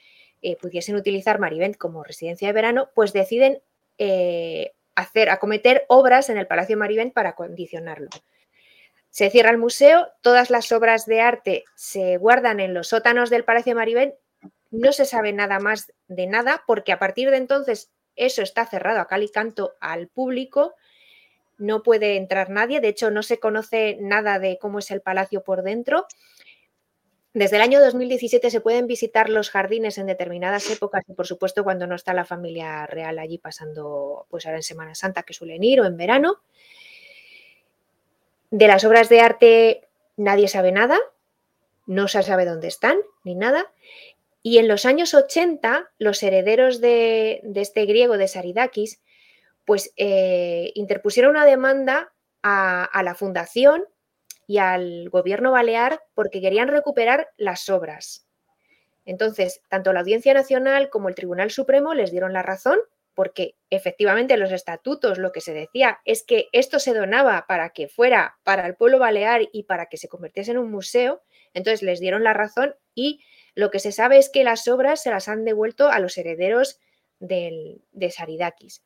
Speaker 4: eh, pudiesen utilizar Marivent como residencia de verano, pues deciden eh, hacer, acometer obras en el Palacio Marivent para condicionarlo. Se cierra el museo, todas las obras de arte se guardan en los sótanos del Palacio Marivent, no se sabe nada más de nada porque a partir de entonces eso está cerrado a cal y canto al público, no puede entrar nadie, de hecho no se conoce nada de cómo es el palacio por dentro. Desde el año 2017 se pueden visitar los jardines en determinadas épocas y por supuesto cuando no está la familia real allí pasando, pues ahora en Semana Santa que suelen ir o en verano. De las obras de arte nadie sabe nada, no se sabe dónde están ni nada. Y en los años 80, los herederos de, este griego, de Saridakis, pues eh, interpusieron una demanda a, la fundación y al gobierno balear porque querían recuperar las obras. Entonces, tanto la Audiencia Nacional como el Tribunal Supremo les dieron la razón porque efectivamente en los estatutos lo que se decía es que esto se donaba para que fuera para el pueblo balear y para que se convirtiese en un museo. Entonces les dieron la razón y lo que se sabe es que las obras se las han devuelto a los herederos del, de Saridakis.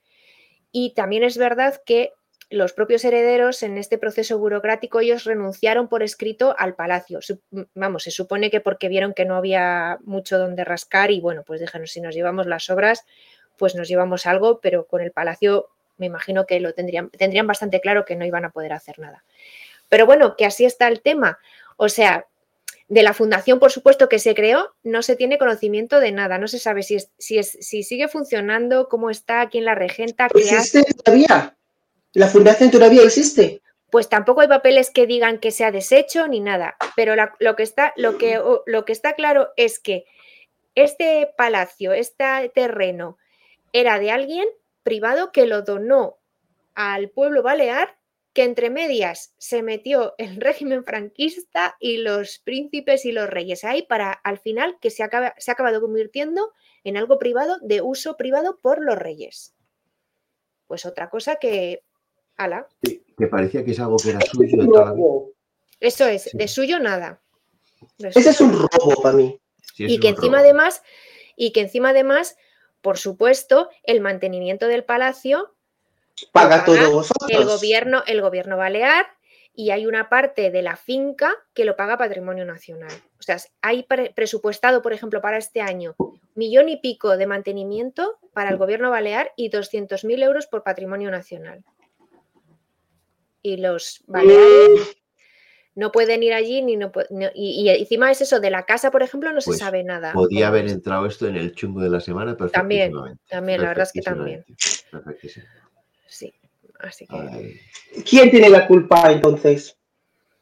Speaker 4: Y también es verdad que los propios herederos en este proceso burocrático ellos renunciaron por escrito al palacio. Vamos, se supone que porque vieron que no había mucho donde rascar y bueno, pues déjanos si nos llevamos las obras, pues nos llevamos algo, pero con el palacio me imagino que lo tendrían, tendrían bastante claro que no iban a poder hacer nada. Pero bueno, que así está el tema. O sea, de la fundación, por supuesto, que se creó, no se tiene conocimiento de nada. No se sabe si, es, si, es, si sigue funcionando, cómo está, quién la regenta.
Speaker 3: Qué ¿Existe todavía? ¿La fundación todavía existe?
Speaker 4: Pues tampoco hay papeles que digan que se ha deshecho ni nada. Pero lo, que está, lo, que, lo que está claro es que este palacio, este terreno, era de alguien privado que lo donó al pueblo balear que entre medias se metió el régimen franquista y los príncipes y los reyes ahí para al final que se, acaba, se ha acabado convirtiendo en algo privado de uso privado por los reyes. Pues otra cosa que, ala.
Speaker 2: que parecía que es algo que era suyo.
Speaker 4: Eso es, de suyo nada.
Speaker 3: Ese es un robo para mí.
Speaker 4: y que encima además, y que encima además por supuesto, el mantenimiento del palacio
Speaker 3: paga, todo vosotros.
Speaker 4: El gobierno, el gobierno balear y hay una parte de la finca que lo paga Patrimonio Nacional. O sea, hay presupuestado, por ejemplo, para este año millón y pico de mantenimiento para el gobierno balear y 200.000 euros por Patrimonio Nacional. Y los baleares no pueden ir allí ni no, y, encima es eso de la casa por ejemplo no se pues sabe nada
Speaker 2: podía haber entrado esto en el chungo de la semana
Speaker 4: también también la verdad es que también sí así que
Speaker 3: quién tiene la culpa entonces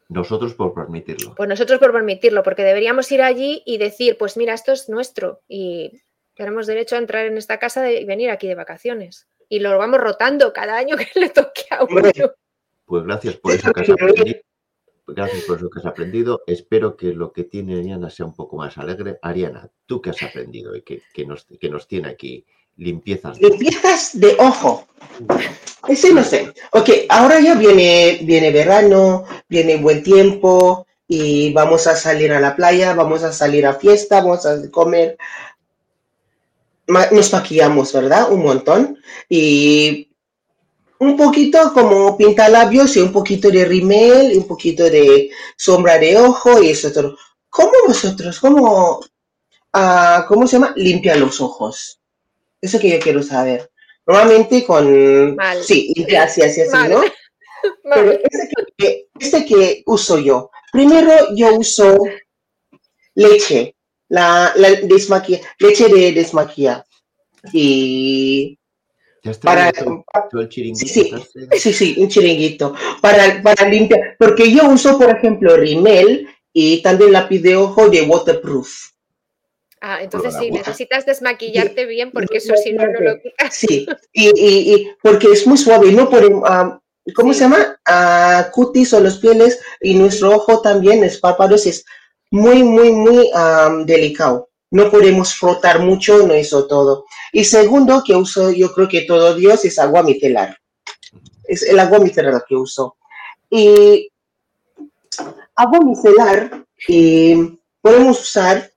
Speaker 2: nosotros por permitirlo.
Speaker 4: Pues nosotros por permitirlo porque deberíamos ir allí y decir pues mira esto es nuestro y tenemos derecho a entrar en esta casa y venir aquí de vacaciones. Y lo vamos rotando cada año que le toque a uno.
Speaker 2: Pues gracias por eso que has aprendido. Gracias por eso que has aprendido. Espero que lo que tiene Ariana sea un poco más alegre. Ariana, ¿tú qué has aprendido y que, nos, que nos tiene aquí? Limpiezas.
Speaker 3: Limpiezas de ojo. Ese no sé. Ok, ahora ya viene, viene verano, viene buen tiempo y vamos a salir a la playa, vamos a salir a fiesta, vamos a comer. Nos maquillamos, ¿verdad? Un montón. Y un poquito como labios y un poquito de rimel un poquito de sombra de ojo y eso todo. ¿Cómo vosotros, cómo, uh, cómo se llama? Limpian los ojos. Eso que yo quiero saber. Normalmente con... Sí, así, así, así, ¿no? Pero este que, este que uso yo. Primero yo uso leche, la, la desmaquilla, leche de desmaquilla. Y
Speaker 2: para, el chiringuito,
Speaker 3: sí, sí, un chiringuito. Para, para limpiar, porque yo uso, por ejemplo, rimel y también lápiz de ojo de waterproof.
Speaker 4: Ah, entonces sí, necesitas desmaquillarte bien porque eso si no, no lo quitas.
Speaker 3: Sí, y, y, porque es muy suave, no por, um, ¿cómo se llama? Uh, cutis o los pieles y nuestro ojo también, es párpados, es muy, muy, muy delicado no podemos frotar mucho, no eso todo. Y segundo, que uso, yo creo que todo Dios es agua micelar. Es el agua micelar que uso. Y agua micelar eh, podemos usar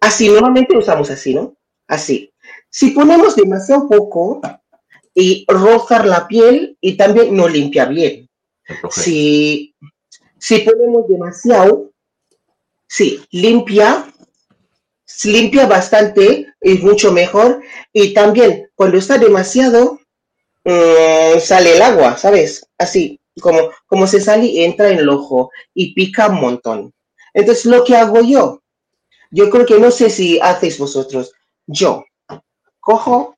Speaker 3: así, normalmente usamos así, ¿no? Así. Si ponemos demasiado poco y rozar la piel y también no limpia bien. Si, si ponemos demasiado, sí, limpia limpia bastante y mucho mejor. Y también cuando está demasiado, mm, sale el agua, ¿sabes? Así, como, como se sale y entra en el ojo y pica un montón. Entonces, lo que hago yo, yo creo que no sé si hacéis vosotros. Yo cojo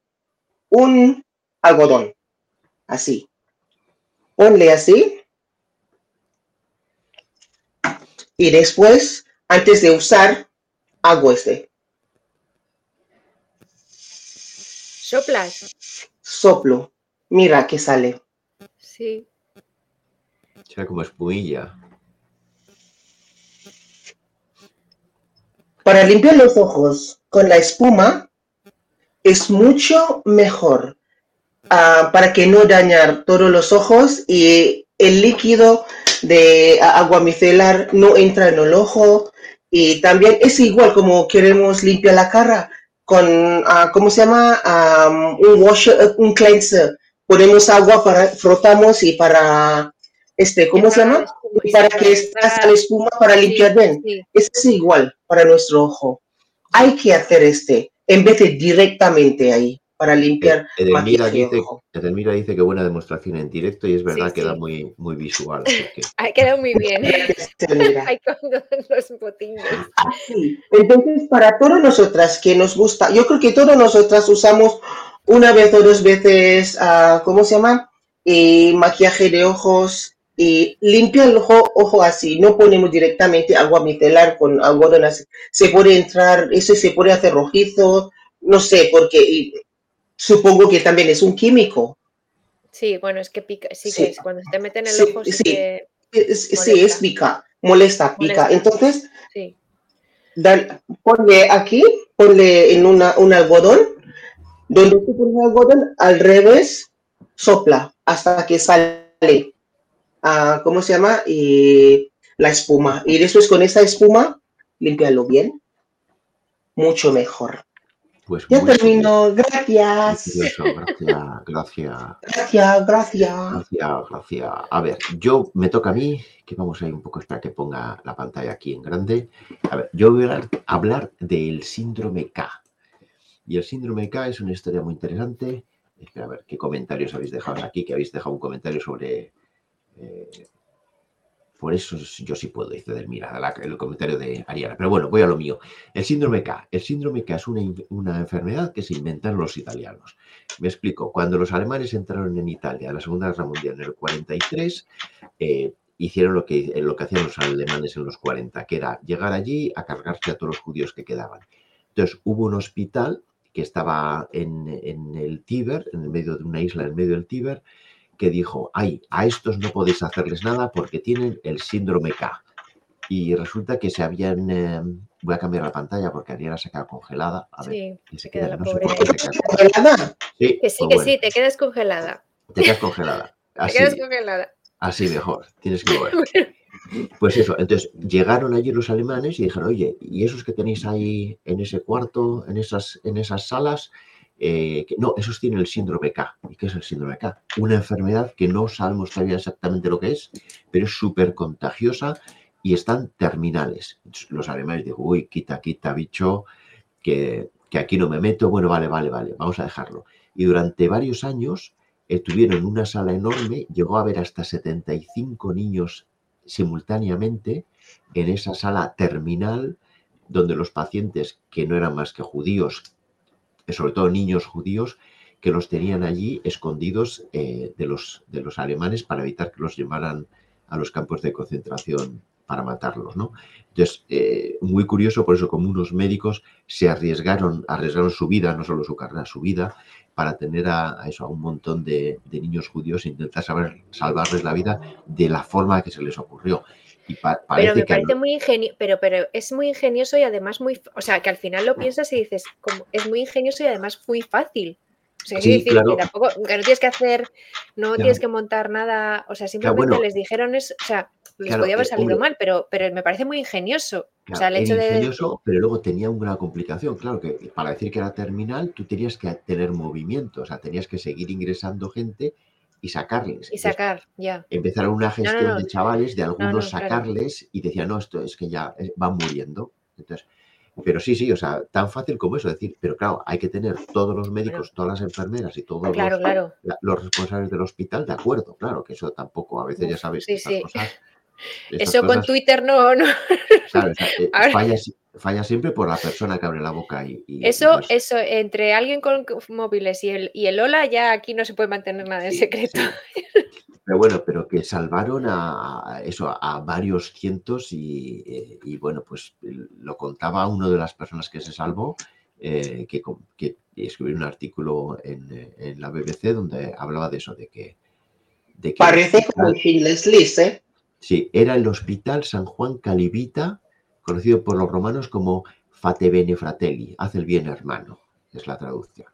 Speaker 3: un algodón, así. Ponle así. Y después, antes de usar, hago este.
Speaker 4: ¿Soplas?
Speaker 3: Soplo. Mira que sale.
Speaker 4: Sí.
Speaker 2: Será como espumilla.
Speaker 3: Para limpiar los ojos con la espuma es mucho mejor uh, para que no dañar todos los ojos y el líquido de agua micelar no entra en el ojo y también es igual como queremos limpiar la cara con, uh, ¿cómo se llama? Um, un washer, un cleanser ponemos agua, para, frotamos y para, este, ¿cómo se llama? Para que esta la espuma para limpiar bien. Es igual para nuestro ojo. Hay que hacer este, en vez de directamente ahí para limpiar.
Speaker 2: Edelmira dice, Edelmira dice que buena demostración en directo y es verdad que da muy, muy visual.
Speaker 4: Ha quedado muy bien. Hay con los botines.
Speaker 3: Entonces, para todas nosotras que nos gusta, yo creo que todas nosotras usamos una vez o dos veces, uh, ¿cómo se llama? Eh, maquillaje de ojos. Y limpia el ojo, ojo así, no ponemos directamente agua micelar con algodón así. Se puede entrar, eso se puede hacer rojizo, no sé, porque supongo que también es un químico.
Speaker 4: Sí, bueno, es que pica, sí, que es cuando se te mete en el ojo. Sí,
Speaker 3: sí, es pica, molesta, pica. Entonces, ponle aquí, ponle en una, un algodón, donde tú pones el algodón, al revés, sopla hasta que sale, ¿cómo se llama? Y la espuma. Y después con esa espuma, límpialo bien, mucho mejor.
Speaker 2: Pues
Speaker 3: ya termino, gracias.
Speaker 2: Gracias, gracias.
Speaker 3: Gracias, gracias.
Speaker 2: Gracias, gracias. A ver, yo me toca a mí, que vamos a ir un poco para que ponga la pantalla aquí en grande. A ver, yo voy a hablar, del síndrome K. Y el síndrome K es una historia muy interesante. Espera, a ver, ¿qué comentarios habéis dejado aquí? Que habéis dejado un comentario sobre eh, por eso yo sí puedo, dice Delmira, el comentario de Ariana. Pero bueno, voy a lo mío. El síndrome K. El síndrome K es una, enfermedad que se inventaron los italianos. Me explico. Cuando los alemanes entraron en Italia en la Segunda Guerra Mundial en el 43, eh, hicieron lo que, lo que hacían los alemanes en los 40, que era llegar allí a cargarse a todos los judíos que quedaban. Entonces hubo un hospital que estaba en, en el Tíber, en el medio de una isla en medio del Tíber, que dijo, ay, a estos no podéis hacerles nada porque tienen el síndrome K. Y resulta que se habían... Eh, voy a cambiar la pantalla porque Ariana se queda congelada. A
Speaker 4: ver, sí, se queda, la pobre. Sí, que sí, pues que sí, te quedas congelada.
Speaker 2: Te quedas congelada.
Speaker 4: Así, te quedas congelada.
Speaker 2: Así mejor, tienes que mover. Pues eso, entonces llegaron allí los alemanes y dijeron, oye, ¿y esos que tenéis ahí en ese cuarto, en esas, en esas salas? Eh, no, esos tienen el síndrome K. ¿Y qué es el síndrome K? Una enfermedad que no sabemos todavía exactamente lo que es, pero es súper contagiosa y están terminales. Los alemanes dicen, uy, quita, quita, bicho, que, aquí no me meto. Bueno, vale, vale, vale, vamos a dejarlo. Y durante varios años estuvieron en una sala enorme, llegó a haber hasta 75 niños simultáneamente en esa sala terminal donde los pacientes que no eran más que judíos sobre todo niños judíos, que los tenían allí escondidos eh, de, los, de los alemanes para evitar que los llevaran a los campos de concentración para matarlos, ¿no? Entonces, eh, muy curioso, por eso como unos médicos se arriesgaron, arriesgaron su vida, no solo su carrera, su vida, para tener a, eso, a un montón de, niños judíos e intentar saber, salvarles la vida de la forma que se les ocurrió
Speaker 4: pero me parece muy ingenioso, pero, pero es muy ingenioso y además muy, o sea, que al final lo piensas y dices, como, es muy ingenioso y además muy fácil. O sea, decir, que tampoco, que no tienes que hacer, no tienes que montar nada, o sea, simplemente les dijeron eso, o sea, les podía haber eh, salido mal, pero, pero me parece muy ingenioso. o sea, el hecho ingenioso,
Speaker 2: pero luego tenía una complicación, claro, que para decir que era terminal, tú tenías que tener movimiento, o sea, tenías que seguir ingresando gente y sacarles.
Speaker 4: Y sacar, ya.
Speaker 2: Empezaron una gestión de chavales, de algunos sacarles y decían, no, esto es que ya eh, van muriendo. Entonces, pero sí, sí, o sea, tan fácil como eso, decir, pero claro, hay que tener todos los médicos, todas las enfermeras y todos los, responsables del hospital de acuerdo, claro, que eso tampoco, a veces ya sabes
Speaker 4: sí, sí. eso con Twitter no, no.
Speaker 2: Eh, falla, siempre por la persona que abre la boca y.
Speaker 4: eso, eso, entre alguien con móviles y el, y el Hola, ya aquí no se puede mantener nada en secreto.
Speaker 2: Pero bueno, pero que salvaron a, eso, a varios cientos y, bueno, pues lo contaba uno de las personas que se salvó, eh, que, que, escribió un artículo en, la BBC donde hablaba de eso, de que...
Speaker 3: Parece como List, ¿eh?
Speaker 2: Sí, era el Hospital San Juan Calibita, conocido por los romanos como Fate Bene Fratelli, haz el bien hermano, es la traducción.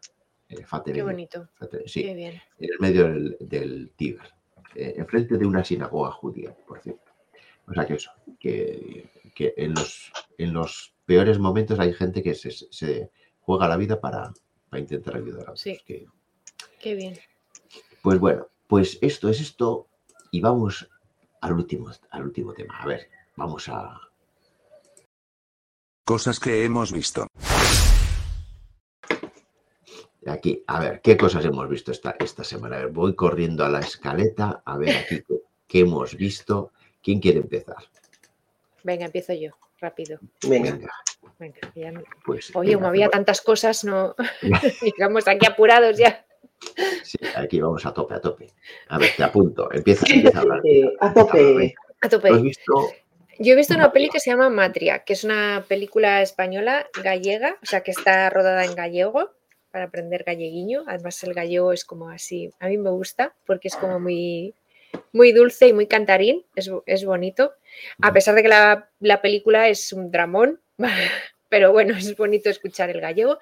Speaker 4: Eh, Qué bonito.
Speaker 2: sí, Qué bien. en el medio del, del Tíber, eh, enfrente de una sinagoga judía, por cierto. O sea que eso, que, en, los, en los peores momentos hay gente que se, juega la vida para, intentar ayudar a otros.
Speaker 4: Sí. Qué bien.
Speaker 2: Pues bueno, pues esto es esto y vamos al último, al último tema. A ver, vamos a...
Speaker 1: Cosas que hemos visto.
Speaker 2: Aquí, a ver, ¿qué cosas hemos visto esta, esta semana? A ver, voy corriendo a la escaleta a ver aquí qué, qué hemos visto. ¿Quién quiere empezar?
Speaker 4: Venga, empiezo yo, rápido.
Speaker 3: Venga.
Speaker 2: Venga,
Speaker 4: Venga, ya me-
Speaker 2: pues...
Speaker 4: Oye,
Speaker 2: venga,
Speaker 4: como había
Speaker 2: pues,
Speaker 4: tantas cosas, no. Digamos aquí apurados ya.
Speaker 2: Sí, aquí vamos a tope, a tope. A ver, te apunto. Empieza, empieza a hablar.
Speaker 3: A tope.
Speaker 4: A tope.
Speaker 2: ¿Tú has visto?
Speaker 4: Yo he visto una peli que se llama Matria, que es una película española gallega, o sea que está rodada en gallego para aprender galleguiño. Además el gallego es como así, a mí me gusta porque es como muy, muy dulce y muy cantarín, es, es bonito. A pesar de que la, la película es un dramón, pero bueno, es bonito escuchar el gallego.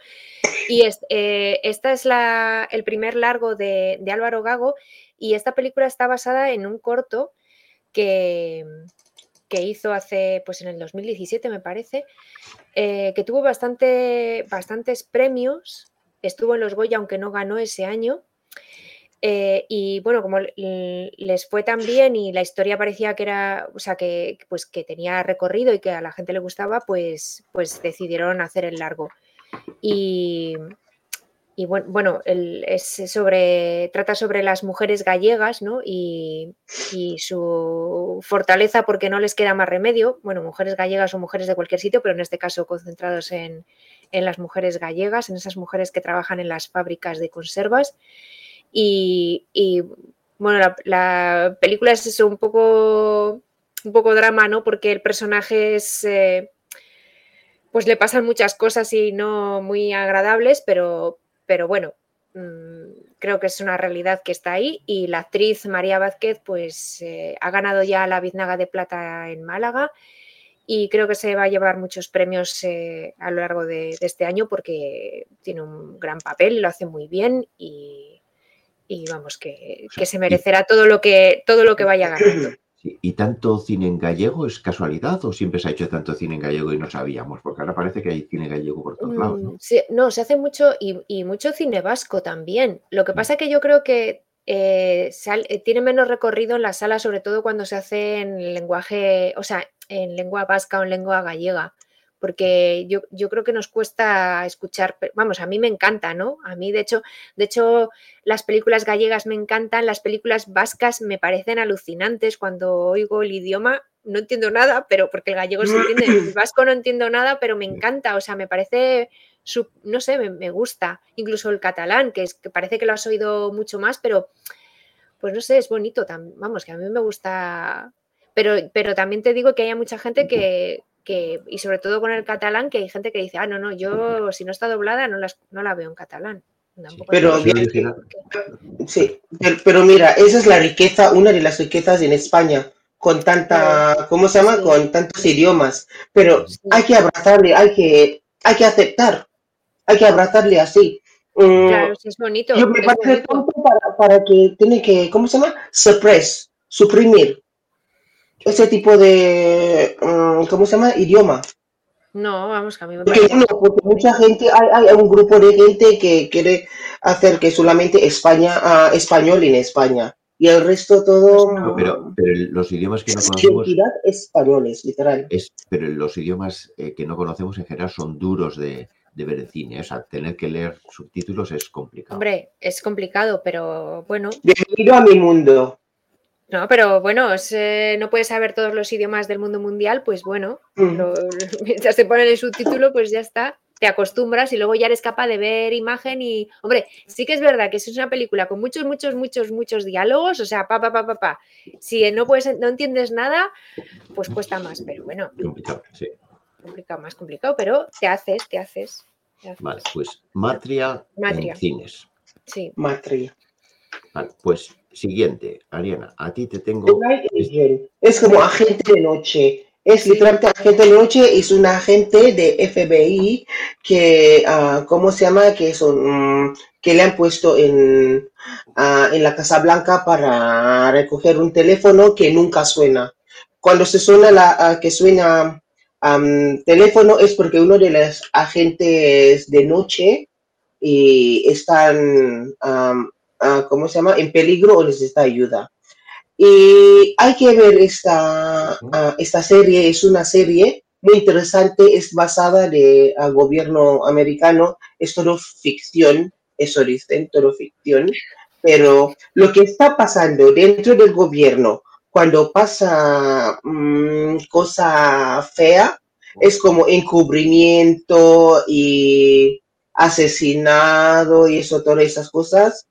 Speaker 4: Y es, eh, esta es la, el primer largo de, de Álvaro Gago y esta película está basada en un corto que, que hizo hace, pues en el 2017 me parece, eh, que tuvo bastante, bastantes premios, estuvo en los Goya aunque no ganó ese año. eh, y bueno, como les fue tan bien y la historia parecía que era, o sea, que, pues, que tenía recorrido y que a la gente le gustaba, pues, pues decidieron hacer el largo. Y, y bueno, trata sobre las mujeres gallegas. Y, su fortaleza porque no les queda más remedio. Bueno, mujeres gallegas o mujeres de cualquier sitio, pero en este caso concentrados en, las mujeres gallegas, en esas mujeres que trabajan en las fábricas de conservas. Y, bueno, la, la película es un poco, un poco drama, ¿no? Porque el personaje es... eh, pues le pasan muchas cosas y no muy agradables, pero, pero bueno, mm, creo que es una realidad que está ahí. Y la actriz María Vázquez, pues eh, ha ganado ya la Biznaga de Plata en Málaga y creo que se va a llevar muchos premios eh, a lo largo de, de este año porque tiene un gran papel, lo hace muy bien y, y vamos, que, que se merecerá todo lo que, todo lo que vaya ganando.
Speaker 2: Sí, ¿Y tanto cine en gallego es casualidad o siempre se ha hecho tanto cine en gallego y no sabíamos? Porque ahora parece que hay cine gallego por todos lados, ¿no?
Speaker 4: Mm, sí, no, se hace mucho y, y mucho cine vasco también. Lo que pasa que yo creo que eh, sal- eh, tiene menos recorrido en la sala, sobre todo cuando se hace en lenguaje, o sea, en lengua vasca o en lengua gallega. Porque yo, yo creo que nos cuesta escuchar, vamos, a mí me encanta, ¿no? A mí, de hecho, de hecho, las películas gallegas me encantan, las películas vascas me parecen alucinantes cuando oigo el idioma. No entiendo nada, pero porque el gallego se entiende, el vasco no entiendo nada, pero me encanta, o sea, me parece, no sé, me, me gusta. Incluso el catalán, que, es, que parece que lo has oído mucho más, pero pues no sé, es bonito, tam- vamos, que a mí me gusta. Pero, pero también te digo que hay mucha gente que, que, y sobre todo con el catalán, que hay gente que dice, ah, no, no, yo si no está doblada no, las, no la veo en catalán. Tampoco
Speaker 3: Pero
Speaker 2: bien.
Speaker 3: Sí, pero, mira, esa es la riqueza, una de las riquezas en España, con tanta, ¿cómo se llama?
Speaker 4: Sí.
Speaker 3: Con tantos idiomas. Pero
Speaker 4: Sí.
Speaker 3: hay que abrazarle, hay que, hay que aceptar, hay que abrazarle así. Mm,
Speaker 4: Claro, sí, es bonito.
Speaker 3: yo me parece tonto para, para que tiene que, ¿cómo se llama? Suppress, suprimir ese tipo de, mm, ¿cómo se llama? Idioma.
Speaker 4: No, vamos, que a mí me
Speaker 3: Porque,
Speaker 4: parece.
Speaker 3: no, porque mucha gente, hay, hay un grupo de gente que quiere hacer que solamente España, ah, español en España. Y el resto todo
Speaker 2: No, pero, pero los idiomas que no
Speaker 3: es
Speaker 2: conocemos,
Speaker 3: españoles, literal.
Speaker 2: es, pero los idiomas eh, que no conocemos en general son duros de, de ver en cine. O sea, tener que leer subtítulos es complicado.
Speaker 4: Hombre, es complicado, pero bueno.
Speaker 3: Bienvenido a mi mundo.
Speaker 4: No, pero bueno, no puedes saber todos los idiomas del mundo mundial, pues bueno,
Speaker 3: Mm.
Speaker 4: lo- mientras te ponen el subtítulo, pues ya está. Te acostumbras y luego ya eres capaz de ver imagen y, hombre, sí que es verdad que si es una película con muchos, muchos, muchos, muchos diálogos, o sea, pa, pa, pa, pa, pa. Si no puedes, no entiendes nada, pues cuesta más, pero bueno,
Speaker 2: Complicado, sí.
Speaker 4: complicado, más complicado, pero te haces, te haces. te haces.
Speaker 2: Vale, pues Matria,
Speaker 4: Matria.
Speaker 2: en cines.
Speaker 4: Sí.
Speaker 3: Matria.
Speaker 2: Vale, pues siguiente, Ariana, a ti te tengo.
Speaker 3: Es como agente de noche. Es literalmente agente de noche, es un agente de FBI que, ah, ¿cómo se llama? Que son, mm, que le han puesto en, ah, en la Casa Blanca para recoger un teléfono que nunca suena. Cuando se suena la, ah, que suena teléfono es porque uno de los agentes de noche y están am, ah, ¿cómo se llama?, en peligro o necesita ayuda. Y hay que ver esta, ah, esta serie, es una serie muy interesante, es basada de al gobierno americano, es todo ficción, eso dicen, todo ficción, pero lo que está pasando dentro del gobierno cuando pasa mm, cosa fea, es como encubrimiento y asesinado y eso, todas esas cosas.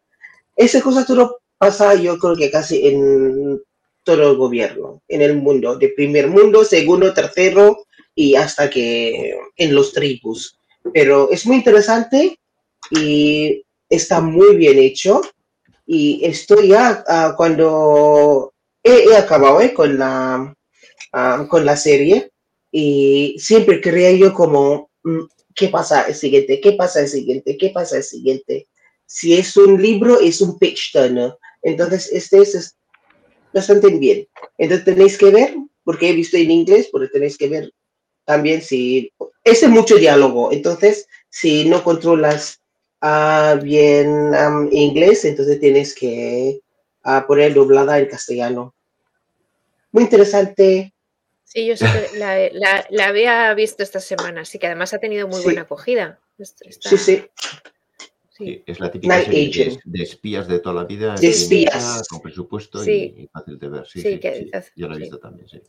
Speaker 3: Esas cosas todo pasa, yo creo que casi en todo el gobierno, en el mundo, de primer mundo, segundo, tercero y hasta que en los tribus. Pero es muy interesante y está muy bien hecho. Y estoy ya ah, cuando he, acabado eh, con, la, ah, con la serie y siempre creía yo como, mm, ¿qué pasa el siguiente? ¿Qué pasa el siguiente? ¿Qué pasa el siguiente? Si es un libro, es un pitch turner. Entonces, este es bastante bien. Entonces, tenéis que ver, porque he visto en inglés, porque tenéis que ver también si... Es mucho diálogo. Entonces, si no controlas uh, bien inglés, entonces tienes que uh, poner doblada en castellano. Muy interesante,
Speaker 4: Sí, yo sé que la, había visto esta semana, así que además ha tenido muy buena acogida.
Speaker 3: Sí, sí.
Speaker 2: Sí. es la típica serie de, espías de toda la vida.
Speaker 3: De espías.
Speaker 2: Con presupuesto y, fácil de ver. Sí, sí, yo la he visto también, sí.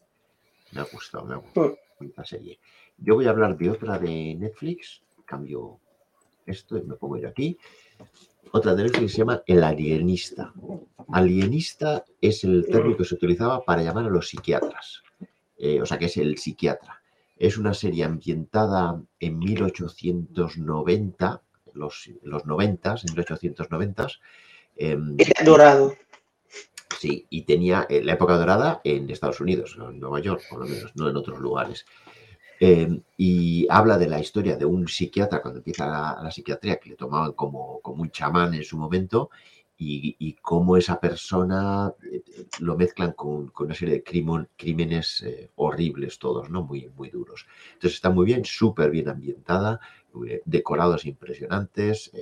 Speaker 2: Me ha gustado, me ha gustado mm. serie. Yo voy a hablar de otra de Netflix. Cambio esto y me pongo yo aquí. Otra de Netflix se llama El Alienista. Alienista es el término que se utilizaba para llamar a los psiquiatras. Eh, o sea que es el psiquiatra. Es una serie ambientada en 1890, los, los 90, en 1890. Eh,
Speaker 3: dorado.
Speaker 2: Sí, y tenía eh, la época dorada en Estados Unidos, en Nueva York, por lo menos, no en otros lugares. Em, y habla de la historia de un psiquiatra cuando empieza la, psiquiatría, que le tomaban como, como un chamán en su momento, y, cómo esa persona eh, lo mezclan con, una serie de crímenes eh, horribles todos, ¿no? Muy, muy duros. Entonces está muy bien, súper bien ambientada, eh, decorados impresionantes,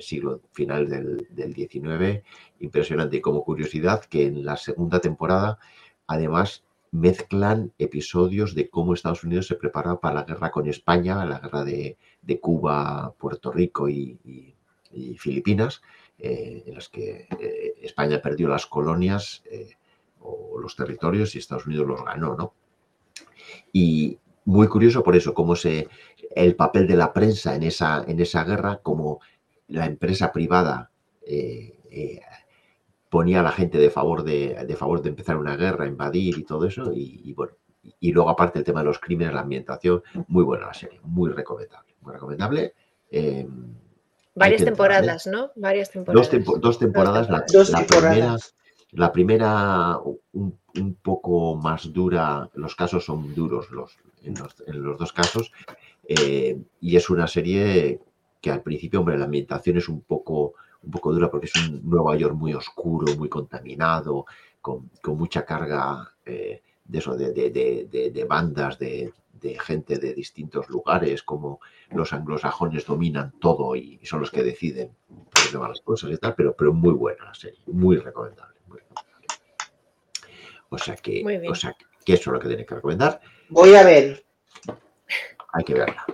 Speaker 2: siglo final del, del 19, impresionante. Y como curiosidad, que en la segunda temporada, además, mezclan episodios de cómo Estados Unidos se preparaba para la guerra con España, la guerra de, Cuba, Puerto Rico y Filipinas, eh, en las que eh, España perdió las colonias eh, o los territorios y Estados Unidos los ganó, ¿no? Y muy curioso por eso, cómo se, el papel de la prensa en esa, en esa guerra, como la empresa privada ponía a la gente de favor de, de, favor de empezar una guerra, invadir y todo eso, y, bueno, y luego aparte el tema de los crímenes, la ambientación, muy buena la serie, muy recomendable, muy recomendable.
Speaker 4: Varias temporadas, ¿no? Varias temporadas.
Speaker 2: Dos, temporadas. La, primera, la primera un, poco más dura, los casos son duros los, en, los, dos casos, eh, y es una serie que al principio, hombre, la ambientación es un poco, un poco dura porque es un Nueva York muy oscuro, muy contaminado, con, mucha carga eh, de eso, de, de bandas, de, de gente de distintos lugares, como los anglosajones dominan todo y son los que deciden de malas cosas y tal, pero, pero muy buena la serie, muy recomendable. O sea que, o sea que eso es lo que tienes que recomendar.
Speaker 3: Voy a ver.
Speaker 2: Hay que verla.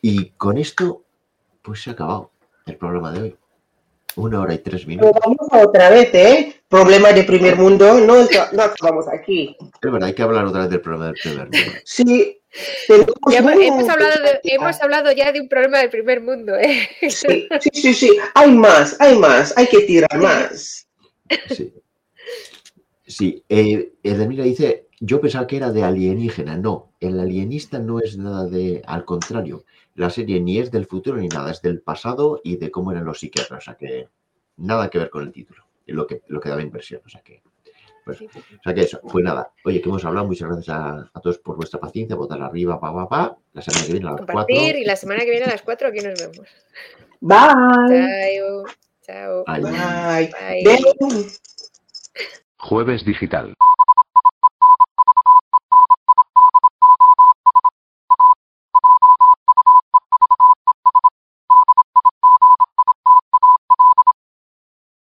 Speaker 2: Y con esto, pues se ha acabado el programa de hoy. Una hora y tres minutos.
Speaker 3: vamos otra vez, ¿eh? Problemas de primer mundo, no, no acabamos aquí.
Speaker 2: Es verdad, hay que hablar otra vez del problema del primer mundo.
Speaker 3: Sí.
Speaker 4: hemos, hablado hemos hablado ya de un problema del primer mundo, ¿eh?
Speaker 3: Sí, sí, sí, Hay más, hay más, hay que tirar más.
Speaker 2: Sí. Sí, eh, dice, yo pensaba que era de alienígena. No, el alienista no es nada de, al contrario, la serie ni es del futuro ni nada, es del pasado y de cómo eran los psiquiatras, o sea que nada que ver con el título, lo que, lo que daba impresión, o sea que... Pues, o sea que eso, pues nada, oye, que hemos hablado, muchas gracias a, todos por vuestra paciencia, votar arriba, pa, pa, pa, la semana que viene a las
Speaker 4: Compartir, 4. y la semana que viene a las 4 aquí nos vemos.
Speaker 3: Bye.
Speaker 4: Chao. Chao.
Speaker 3: Bye. Bye.
Speaker 1: Jueves Digital.